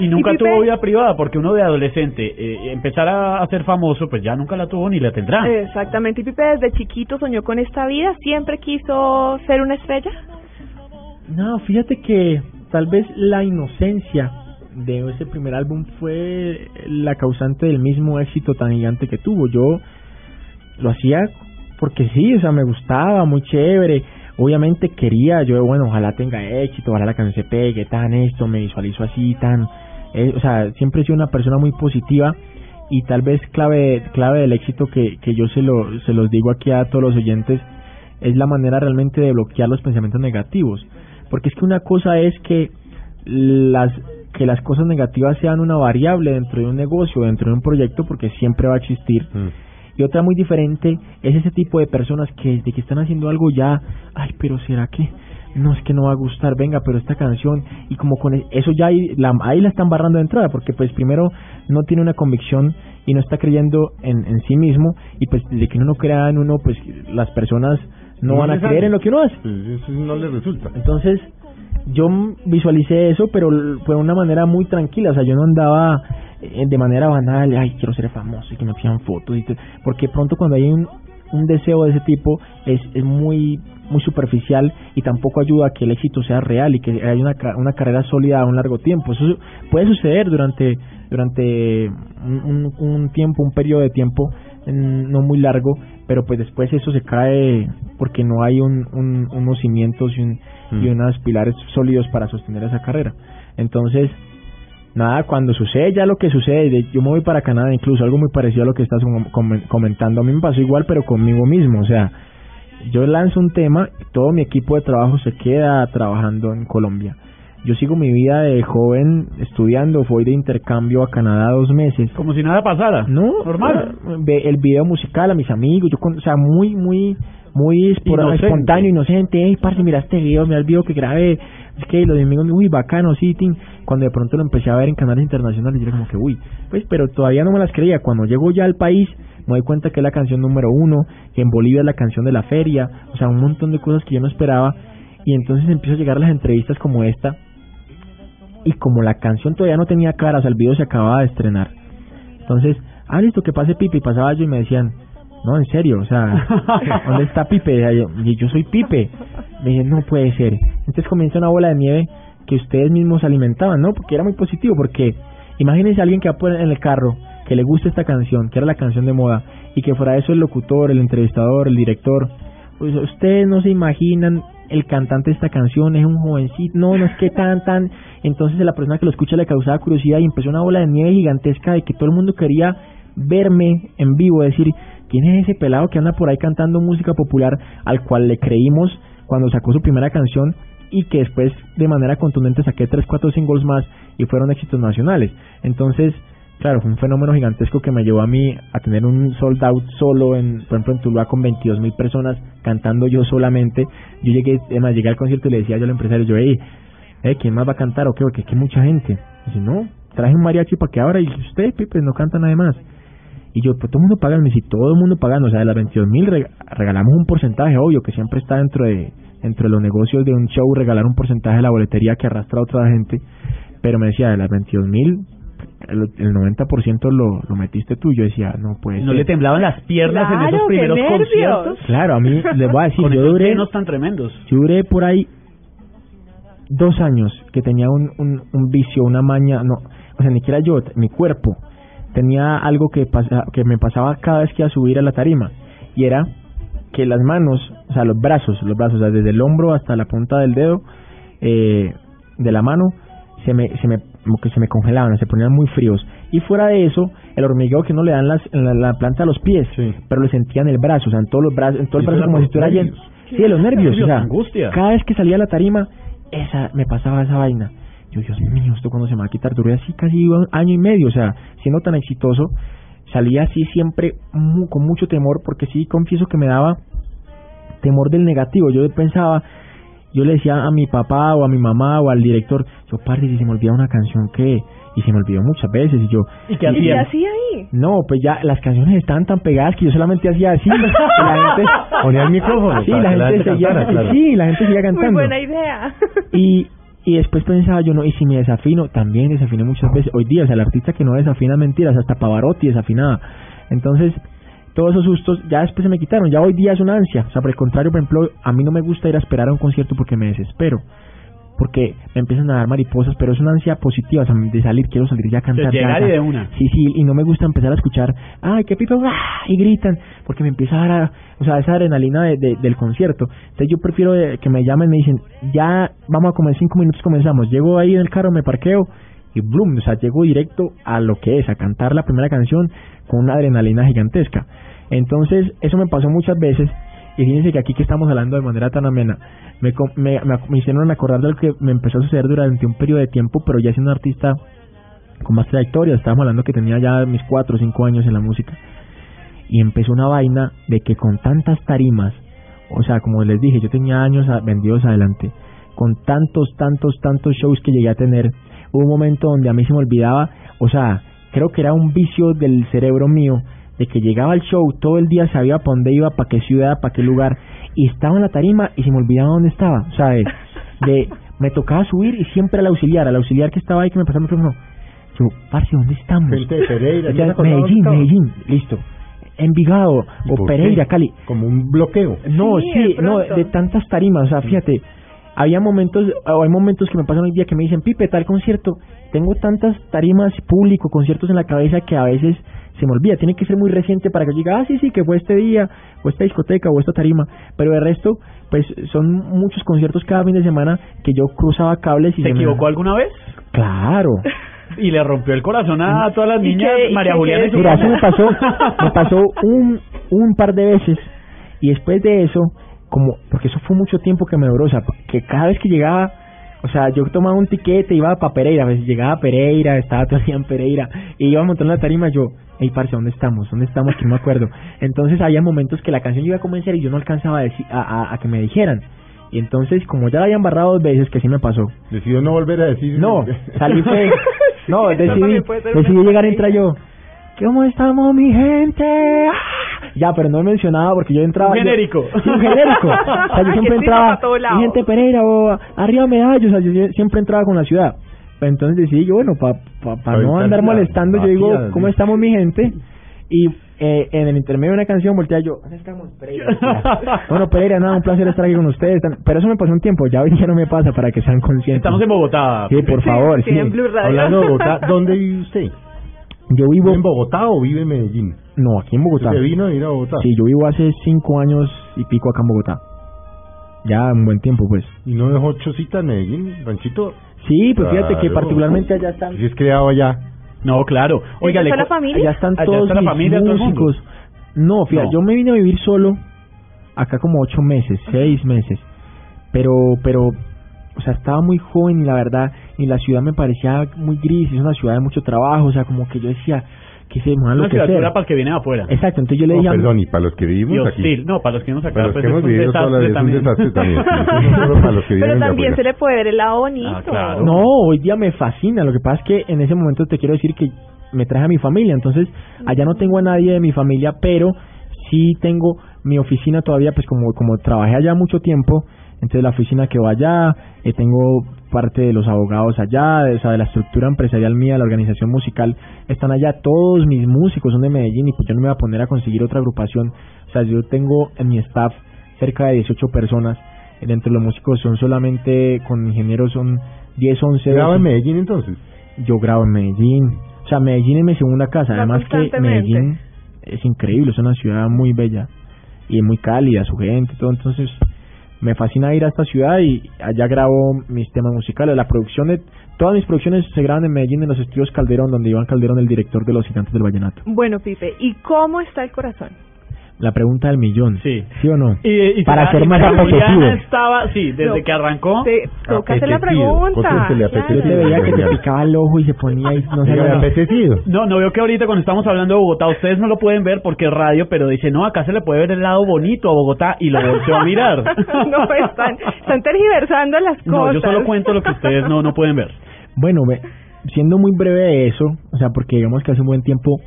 Y nunca tuvo vida privada, porque uno de adolescente eh, empezar a, ser famoso, pues ya nunca la tuvo ni la tendrá. Exactamente. Y Pipe desde chiquito soñó con esta vida, siempre quiso ser una estrella. No, fíjate que tal vez la inocencia de ese primer álbum fue la causante del mismo éxito tan gigante que tuvo. Yo lo hacía porque sí, o sea, me gustaba, muy chévere. obviamente quería, yo bueno, ojalá tenga éxito, ojalá la canción se pegue, tan esto, me visualizo así, tan, eh, o sea, siempre he sido una persona muy positiva y tal vez clave clave del éxito que, que yo se lo se los digo aquí a todos los oyentes es la manera realmente de bloquear los pensamientos negativos, porque es que una cosa es que las que las cosas negativas sean una variable dentro de un negocio, dentro de un proyecto, porque siempre va a existir. Mm. Y otra muy diferente es ese tipo de personas que de que están haciendo algo ya, ay, pero será que no es que no va a gustar, venga, pero esta canción y como con e- eso ya ahí la, ahí la están barrando de entrada, porque pues primero no tiene una convicción y no está creyendo en, en sí mismo y pues de que uno no crea en uno, pues las personas no, No van a les creer en lo que uno hace. Eso no le resulta. Entonces, yo visualicé eso, pero fue de una manera muy tranquila. O sea, yo no andaba eh, de manera banal, ay, quiero ser famoso y que me pidan fotos. Y porque pronto cuando hay un, un deseo de ese tipo es, es muy muy superficial y tampoco ayuda a que el éxito sea real y que haya una, una carrera sólida a un largo tiempo. Eso puede suceder durante durante un, un- un tiempo, un periodo de tiempo no muy largo, pero pues después eso se cae porque no hay un, un- unos cimientos y, un, y Mm. unos pilares sólidos para sostener esa carrera. Entonces, nada, cuando sucede ya lo que sucede, de- yo me voy para Canadá, incluso algo muy parecido a lo que estás com- comen- comentando, a mí me pasó igual, pero conmigo mismo, o sea, yo lanzo un tema, todo mi equipo de trabajo se queda trabajando en Colombia. Yo sigo mi vida de joven estudiando, fui de intercambio a Canadá dos meses. Como si nada pasara. No, Normal. el video musical a mis amigos, yo con- o sea, muy, muy, muy Inocente. espontáneo, inocente. Ey, parce, mira este video, mira el video que grabé. Es que los amigos, uy, bacano, sí, tin. Cuando de pronto lo empecé a ver en canales internacionales, yo era como que, uy, pues, pero todavía no me las creía. Cuando llego ya al país, me doy cuenta que es la canción número uno, que en Bolivia es la canción de la feria, o sea, un montón de cosas que yo no esperaba. Y entonces empiezo a llegar a las entrevistas como esta, y como la canción todavía no tenía cara, o sea, el video se acababa de estrenar. Entonces, ah, listo, que pase Pipe. Y pasaba yo y me decían, no, en serio, o sea, ¿dónde está Pipe? Y yo, y yo soy Pipe. Me dicen, no puede ser. Entonces comienza una bola de nieve que ustedes mismos alimentaban, ¿no? Porque era muy positivo, porque imagínense a alguien que va por en el carro, que le gusta esta canción, que era la canción de moda, y que fuera eso el locutor, el entrevistador, el director. Pues ustedes no se imaginan el cantante de esta canción es un jovencito, no, no es que tan, tan. Entonces a la persona que lo escucha le causaba curiosidad y empezó una bola de nieve gigantesca de que todo el mundo quería verme en vivo, decir, ¿quién es ese pelado que anda por ahí cantando música popular al cual le creímos cuando sacó su primera canción y que después de manera contundente saqué tres, cuatro singles más y fueron éxitos nacionales? Entonces, claro, fue un fenómeno gigantesco que me llevó a mí a tener un sold out solo, en, por ejemplo, en Tuluá con 22 mil personas cantando yo solamente. Yo llegué, además, llegué al concierto y le decía yo al empresario, yo, hey, eh, ¿quién más va a cantar o qué? Porque es que mucha gente. Y dice, no, traje un mariachi para que ahora y usted, Pipe, no canta nada más. Y yo, pues todo el mundo paga, me dice, todo el mundo pagando, o sea, de las 22 mil regalamos un porcentaje, obvio, que siempre está dentro de dentro de los negocios de un show, regalar un porcentaje de la boletería que arrastra a otra gente, pero me decía, de las 22 mil, el, el 90% lo, lo metiste tú, yo decía, no puede ¿No ser. le temblaban las piernas en Claro, esos qué primeros conciertos? Claro, a mí, les voy a decir, Con yo esos duré, llenos tan tremendos. yo duré por ahí dos años que tenía un, un, un vicio, una maña, no, o sea, ni siquiera yo, mi cuerpo tenía algo que, pasa, que me pasaba cada vez que iba a subir a la tarima y era que las manos, o sea, los brazos, los brazos, o sea, desde el hombro hasta la punta del dedo eh, de la mano, se me, se me, como que se me congelaban, se ponían muy fríos. Y fuera de eso, el hormigueo que no le dan las, en la, la planta de los pies, pero lo sentía en el brazo, o sea, en todos los brazos, en todo el brazo como si estuviera lleno. Sí, de los nervios, o Nervios, sea, angustia. cada vez que salía a la tarima, esa, me pasaba esa vaina. Yo, Dios mío, ¿esto cuando se me va a quitar? Duré así casi un año y medio, o sea, siendo tan exitoso, salía así siempre mu- con mucho temor, porque sí confieso que me daba temor del negativo. Yo pensaba, yo le decía a mi papá o a mi mamá o al director, yo, parce, si se me olvida una canción, ¿qué? Y se me olvidó muchas veces, y yo... ¿Y qué hacía ahí? No, pues ya las canciones estaban tan pegadas que yo solamente hacía así. la gente Ponía el micrófono Sí, la gente, seguía, cantara, claro. sí, la gente seguía Muy cantando. buena idea. Y, y después pensaba yo, no, y si me desafino, también desafiné muchas veces. Hoy día, o sea, el artista que no desafina mentiras, hasta Pavarotti desafinaba. Entonces, todos esos sustos ya después se me quitaron. Ya hoy día es una ansia. O sea, por el contrario, por ejemplo, a mí no me gusta ir a esperar a un concierto porque me desespero. porque me empiezan a dar mariposas, pero es una ansia positiva, o sea, de salir, quiero salir ya a cantar. De llegar ya, y ya. de una. Sí, sí, y no me gusta empezar a escuchar, ay, qué pipo, ¡ah! y gritan, porque me empieza a dar, a- o sea, esa adrenalina de, de- del concierto. Entonces yo prefiero eh, que me llamen, me dicen, ya vamos a comer cinco minutos, comenzamos. Llego ahí en el carro, me parqueo y bloom, o sea, llego directo a lo que es, a cantar la primera canción con una adrenalina gigantesca. Entonces, eso me pasó muchas veces y fíjense que aquí que estamos hablando de manera tan amena, me, me, me, hicieron acordar de lo que me empezó a suceder durante un periodo de tiempo, pero ya siendo un artista con más trayectoria, estábamos hablando que tenía ya mis cuatro o cinco años en la música, y empezó una vaina de que con tantas tarimas, o sea, como les dije, yo tenía años vendidos adelante, con tantos, tantos, tantos shows que llegué a tener, hubo un momento donde a mí se me olvidaba, o sea, creo que era un vicio del cerebro mío, de que llegaba al show, todo el día sabía para dónde iba, para qué ciudad, para qué lugar, y estaba en la tarima y se me olvidaba dónde estaba, o sea, de, me tocaba subir y siempre al auxiliar, al auxiliar que estaba ahí que me pasaba el micrófono, yo, parce, ¿dónde estamos? Gente de Pereira, Ya, ¿ya se acordaba Medellín? Medellín, listo. Envigado, ¿Y o Pereira, qué? Cali. Como un bloqueo. No, Sí, no, de tantas tarimas, o sea, fíjate, había momentos, o hay momentos que me pasan hoy día que me dicen, Pipe, tal concierto, tengo tantas tarimas público, conciertos en la cabeza que a veces se me olvida, tiene que ser muy reciente para que yo diga, ah, sí, sí, que fue este día, o esta discoteca, o esta tarima, pero de resto, pues son muchos conciertos cada fin de semana que yo cruzaba cables y ¿Se se me- equivocó alguna vez? Claro. Y le rompió el corazón a todas las ¿Y niñas, qué- María Juliana Mira, eso me pasó, me pasó un, un par de veces y después de eso, como, porque eso fue mucho tiempo que me duró, o sea, que cada vez que llegaba, o sea, yo tomaba un tiquete, iba para Pereira, a veces llegaba a Pereira, estaba todo el día en Pereira, y iba a montar la tarima, yo, hey, parce, ¿dónde estamos? ¿Dónde estamos? Que no me acuerdo. Entonces había momentos que la canción iba a comenzar y yo no alcanzaba a, decir, a, a, a que me dijeran. Y entonces, como ya la habían barrado dos veces, que sí me pasó, Decidió no volver a decir. no, salí fue. No, decidí, decidí llegar a entrar estrategia. yo. ¿Cómo estamos, mi gente? ¡Ah! Ya, pero no he mencionado porque yo entraba. Un yo- genérico. sí, un genérico. O sea, yo siempre entraba. Mi gente Pereira o arriba medallos. O sea, yo sie- siempre entraba con la ciudad. Pero entonces decidí yo, bueno, para pa, pa no andar la molestando, yo digo, ¿cómo estamos, mi gente? Y eh, en el intermedio de una canción voltea yo, ¿dónde estamos, Pereira? bueno, Pereira, nada, un placer estar aquí con ustedes. Pero eso me pasó un tiempo, ya hoy día no me pasa para que sean conscientes. Estamos en Bogotá. Sí, por favor, Sí, sí. en Blue Radio. Hablando de Bogotá, ¿dónde vive usted? Yo vivo... ¿Vive en Bogotá o vive en Medellín? No, aquí en Bogotá. ¿Se vino a ir a Bogotá? Sí, yo vivo hace cinco años y pico acá en Bogotá. Ya un buen tiempo, pues. ¿Y no dejó chocita en Medellín, Ranchito? Sí, pues fíjate que particularmente allá están... Si es criado allá. No, claro. Oiga, ¿Esa le está la familia? Allá están Allá todos está la mis familia, músicos. No, fíjate, No. yo me vine a vivir solo acá como ocho meses, seis meses. Pero, pero, o sea, estaba muy joven y la verdad, y la ciudad me parecía muy gris, es una ciudad de mucho trabajo, o sea, como que yo decía, que se van a una enloquecer. criatura para el que viene afuera. Exacto, entonces yo le dije perdón, y para los que vivimos aquí. hostil. No, para los que vimos acá, Para los pues que hemos es un vivido toda la desastre vida, es un también. desastre también. para los que Pero también se le puede ver el lado bonito. Ah, claro. No, hoy día me fascina. Lo que pasa es que en ese momento te quiero decir que me traje a mi familia. Entonces, allá no tengo a nadie de mi familia, pero sí tengo mi oficina todavía, pues como, como trabajé allá mucho tiempo, entonces la oficina que va allá, eh, tengo parte de los abogados allá, de, o sea, de la estructura empresarial mía, la organización musical, están allá, todos mis músicos son de Medellín y pues yo no me voy a poner a conseguir otra agrupación, o sea, yo tengo en mi staff cerca de 18 personas, eh, dentro de los músicos son solamente, con ingenieros son 10, 11, ¿Graba en 12. Medellín entonces? yo grabo en Medellín, o sea, Medellín es mi segunda casa, además que. Medellín es increíble, es una ciudad muy bella y muy cálida, su gente, todo, entonces me fascina ir a esta ciudad y allá grabo mis temas musicales, la producción todas mis producciones se graban en Medellín en los estudios Calderón, donde Iván Calderón el director de Los Gigantes del Vallenato. Bueno, Pipe, ¿y cómo está el corazón? La pregunta del millón, Sí. ¿sí o no? Y, y Para y ser más apetecido. estaba, sí, desde No. que arrancó. Te toca hacer la pregunta. Póntesele Yo apetecido. te veía que te picaba el ojo y se ponía ahí, no sé, Dígame, apetecido. No, no veo que ahorita cuando estamos hablando de Bogotá, ustedes no lo pueden ver porque es radio, pero dice, no, acá se le puede ver el lado bonito a Bogotá y lo volteó a mirar. no, están, están tergiversando las cosas. No, yo solo cuento lo que ustedes no, no pueden ver. Bueno, ve, siendo muy breve de eso, o sea, porque digamos que hace un buen tiempo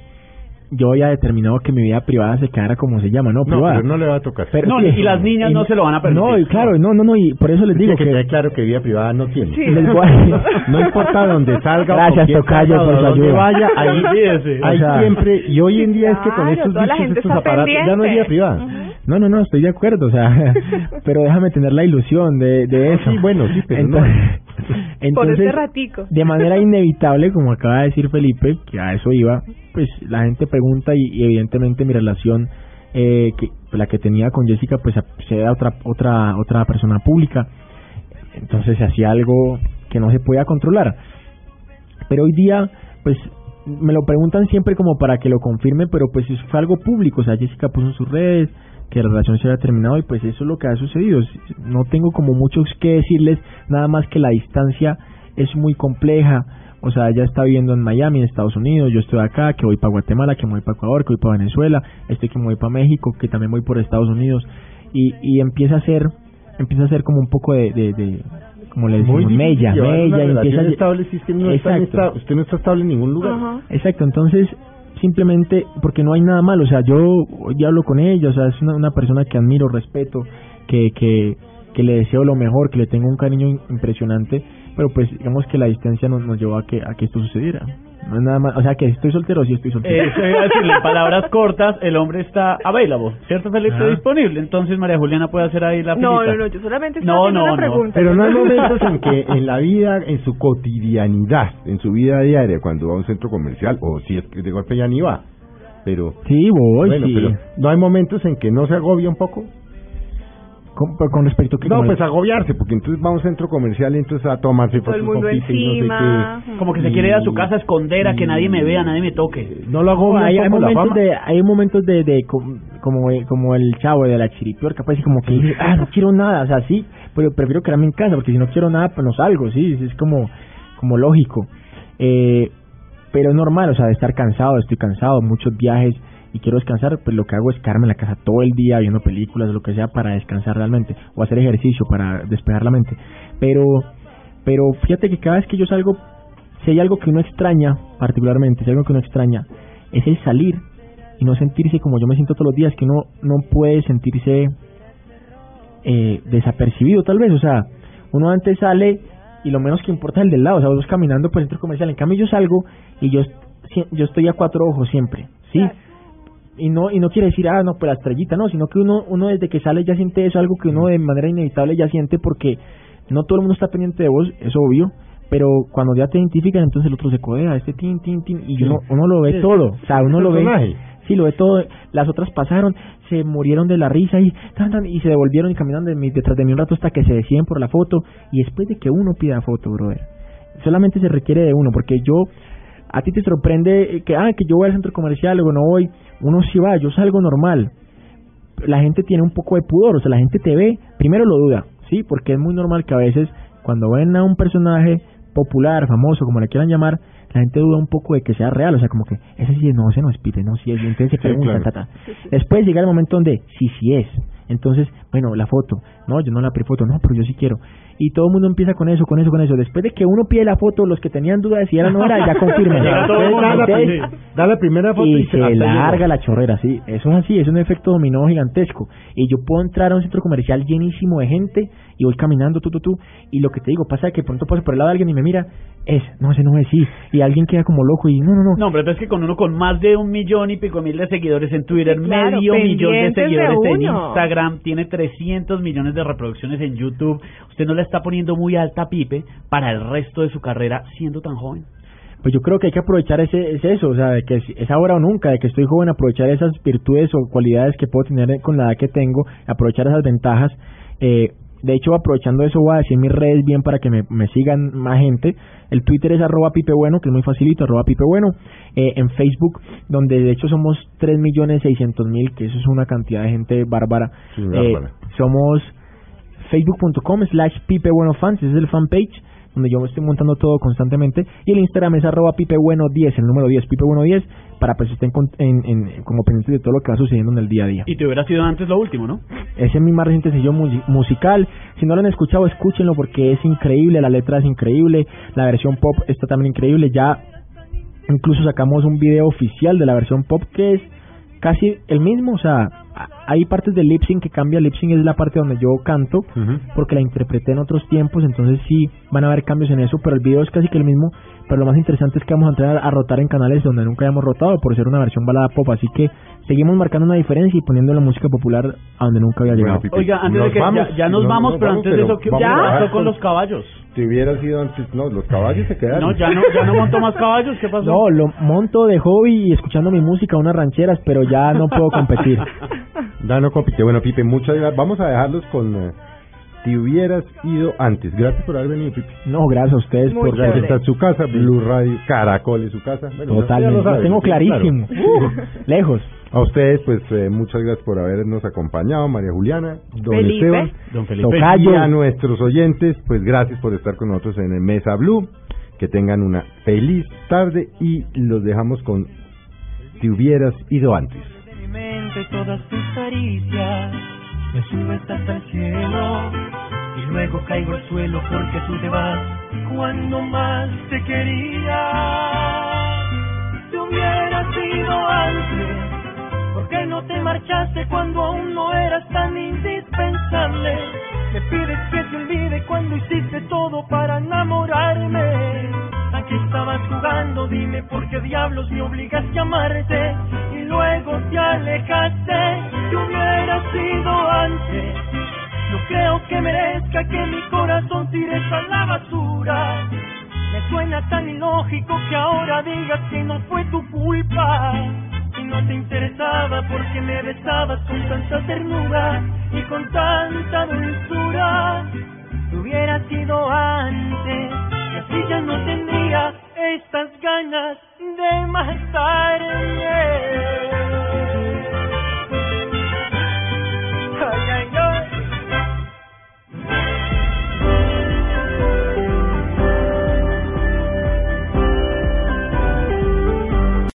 yo había determinado que mi vida privada se quedara como se llama, ¿no? No, Privada. pero no le va a tocar. Pero No, sí, y las niñas no se lo van a permitir. No, y claro, no, no, no, y por eso les digo que que... quede claro que vida privada no tiene. Sí. les voy a- No importa dónde salga Gracias, tocayo, salga, por su ayuda. vaya, ahí, ahí O sea, siempre, y hoy en día es que con estos bichos, estos aparatos, ya no es vida pendiente. privada. Ujú. No, no, no, estoy de acuerdo, o sea, pero déjame tener la ilusión de, de eso. Sí, bueno, sí, pero no. entonces, Por entonces, ese ratico. de manera inevitable, como acaba de decir Felipe, que a eso iba, pues la gente pregunta y, y evidentemente mi relación, eh, que la que tenía con Jessica, pues se da otra otra otra persona pública, entonces se hacía algo que no se podía controlar. Pero hoy día, pues me lo preguntan siempre como para que lo confirme, pero pues fue algo público, o sea, Jessica puso en sus redes que la relación se había terminado y pues eso es lo que ha sucedido. No tengo como mucho que decirles, nada más que la distancia es muy compleja. O sea, ella está viviendo en Miami, en Estados Unidos, yo estoy acá, que voy para Guatemala, que me voy para Ecuador, que voy para Venezuela, estoy que me voy para México, que también voy por Estados Unidos y, y empieza a ser empieza a ser como un poco de, de, de como le decimos, difícil mella, empieza a- estable si es que no está usted no está estable en ningún lugar. Ajá. Exacto, entonces simplemente porque no hay nada malo, o sea, yo ya hablo con ella, o sea, es una, una persona que admiro, respeto, que, que, que le deseo lo mejor, que le tengo un cariño impresionante, pero pues digamos que la distancia nos, nos llevó a que, a que esto sucediera. No es nada más, o sea, que estoy soltero, sí estoy soltero. Eso iba a decirle, en palabras cortas, el hombre está available, ¿cierto, Felipe? Ajá. disponible. Entonces María Juliana puede hacer ahí la No, filita. no, no, yo solamente estaba No, haciendo no, una no. pregunta. Pero no hay momentos en que en la vida, en su cotidianidad, en su vida diaria, cuando va a un centro comercial, o si es que de golpe ya ni va, pero Sí, voy, bueno, sí. pero no hay momentos en que no se agobia un poco. Con, respecto a que... No, como pues agobiarse, porque entonces va a un centro comercial y entonces a tomarse Todo el mundo no sé encima. Como que se quiere ir a su casa a esconder, a que nadie me vea, nadie me toque. No lo agobia hay, un hay la momentos de hay momentos de, de com- como el- como el chavo de la chiripiorca pues y como que dice ah no quiero nada o sea sí pero prefiero quedarme en casa porque si no quiero nada pues no salgo sí es como como lógico eh, pero es normal o sea de estar cansado estoy cansado muchos viajes y quiero descansar pues lo que hago es quedarme en la casa todo el día viendo películas o lo que sea para descansar realmente o hacer ejercicio para despejar la mente. Pero pero fíjate que cada vez que yo salgo si hay algo que uno extraña, particularmente, si hay algo que uno extraña, es el salir y no sentirse como yo me siento todos los días, que uno no puede sentirse eh, desapercibido tal vez, o sea, uno antes sale y lo menos que importa es el del lado, o sea, vos caminando por el centro comercial, en cambio yo salgo y yo, yo estoy a cuatro ojos siempre, ¿sí? Y no, y no quiere decir, ah, no, pues la estrellita, no, sino que uno, uno desde que sale ya siente eso, algo que uno de manera inevitable ya siente porque no todo el mundo está pendiente de vos, es obvio, pero cuando ya te identifican, entonces el otro se codea, este tin, tin, tin, y Sí. uno, uno lo ve Sí, todo, o sea, uno lo ve, personaje. sí, lo ve todo, las otras pasaron, se murieron de la risa y, tan, tan, y se devolvieron y caminaron de mi- detrás de mí un rato hasta que se deciden por la foto, y después de que uno pida foto, brother, solamente se requiere de uno, porque yo, a ti te sorprende eh, que, ah, que yo voy al centro comercial o no voy, uno sí va, yo salgo normal, la gente tiene un poco de pudor, o sea, la gente te ve, primero lo duda, ¿sí? Porque es muy normal que a veces cuando ven a un personaje popular, famoso, como le quieran llamar, la gente duda un poco de que sea real, o sea, como que ese sí es, no, ese no es Peter, no, sí es, entonces se Sí, pregunta, claro. ta, ta. Después llega el momento donde sí, sí es, entonces, bueno, la foto, no, yo no la foto, no, pero yo sí quiero. Y todo el mundo empieza con eso, con eso, con eso. Después de que uno pide la foto, los que tenían dudas de si era o no era, ya confirman. Da, la, primera foto y, y se larga la chorrera, sí, eso es así, es un efecto dominó gigantesco. Y yo puedo entrar a un centro comercial llenísimo de gente y voy caminando, tú, tú, tú, y lo que te digo, pasa que de pronto paso por el lado de alguien y me mira, es, no, ese no es, sí, y alguien queda como loco y no, no, no. No, pero es que con uno con más de un millón y pico mil de seguidores en Twitter, Sí, claro, medio millón de pendientes de seguidores en. Instagram, tiene 300 millones de reproducciones en YouTube, usted no la está poniendo muy alta, Pipe, para el resto de su carrera siendo tan joven. Pues yo creo que hay que aprovechar ese, es eso, o sea, de que es, es ahora o nunca, de que estoy joven, aprovechar esas virtudes o cualidades que puedo tener con la edad que tengo, aprovechar esas ventajas. Eh, de hecho, aprovechando eso, voy a decir mis redes bien para que me, me sigan más gente. El Twitter es arroba pipe bueno, que es muy facilito, arroba pipe bueno. Eh, en Facebook, donde de hecho somos 3.600.000, que eso es una cantidad de gente bárbara. Sí, Eh, somos facebook.com slash pipe bueno fans, ese es el fanpage donde yo estoy montando todo constantemente y el Instagram es arroba pipe bueno 10, el número 10, pipe bueno 10 para pues estén con- en, en- como pendientes de todo lo que va sucediendo en el día a día. Y te hubiera sido antes lo último, ¿no? Ese es mi más reciente sencillo mu- musical. Si no lo han escuchado, escúchenlo porque es increíble, la letra es increíble, la versión pop está también increíble. Ya incluso sacamos un video oficial de la versión pop que es casi el mismo, o sea, hay partes del lip sync que cambia. Lip sync es la parte donde yo canto, porque la interpreté en otros tiempos, entonces sí van a haber cambios en eso, pero el video es casi que el mismo. Pero lo más interesante es que vamos a entrar a rotar en canales donde nunca hayamos rotado por ser una versión balada pop, así que seguimos marcando una diferencia y poniendo la música popular a donde nunca había llegado. Oiga, antes de que ya, ya nos vamos, pero antes de eso, ¿qué pasó con los caballos? Si hubiera sido antes, no, los caballos se quedaron. No, ya no, ya no monto más caballos, ¿qué pasó? No, lo monto de hobby y escuchando mi música, unas rancheras, pero ya no puedo competir. ya no compite. Bueno, Pipe, muchas gracias. Vamos a dejarlos con... Eh, si hubieras ido antes. Gracias por haber venido, Pipe. No, gracias a ustedes Muy por chévere. Esta es su casa, Blue Radio, Caracol es su casa. Bueno, Totalmente, lo tengo sí, claro. clarísimo. Uh, lejos. A ustedes, pues, eh, muchas gracias por habernos acompañado, María Juliana, don Felipe. Esteban. Don Felipe. Tocayo. Y a nuestros oyentes, pues gracias por estar con nosotros en el Mesa Blue. Que tengan una feliz tarde y los dejamos con Si hubieras ido antes. Me subes hasta el cielo y luego caigo al suelo porque tú te vas cuando más te quería si hubieras ido antes ¿por qué no te marchaste cuando aún no eras tan indispensable? Me pides que te olvide cuando hiciste todo para enamorarme que estabas jugando, dime por qué diablos me obligaste a amarte y luego te alejaste, que hubiera sido antes. No creo que merezca que mi corazón tires a la basura. Me suena tan ilógico que ahora digas que no fue tu culpa. Y no te interesaba porque me besabas con tanta ternura y con tanta dulzura. Si hubiera sido antes y ya no tendría estas ganas de matarme.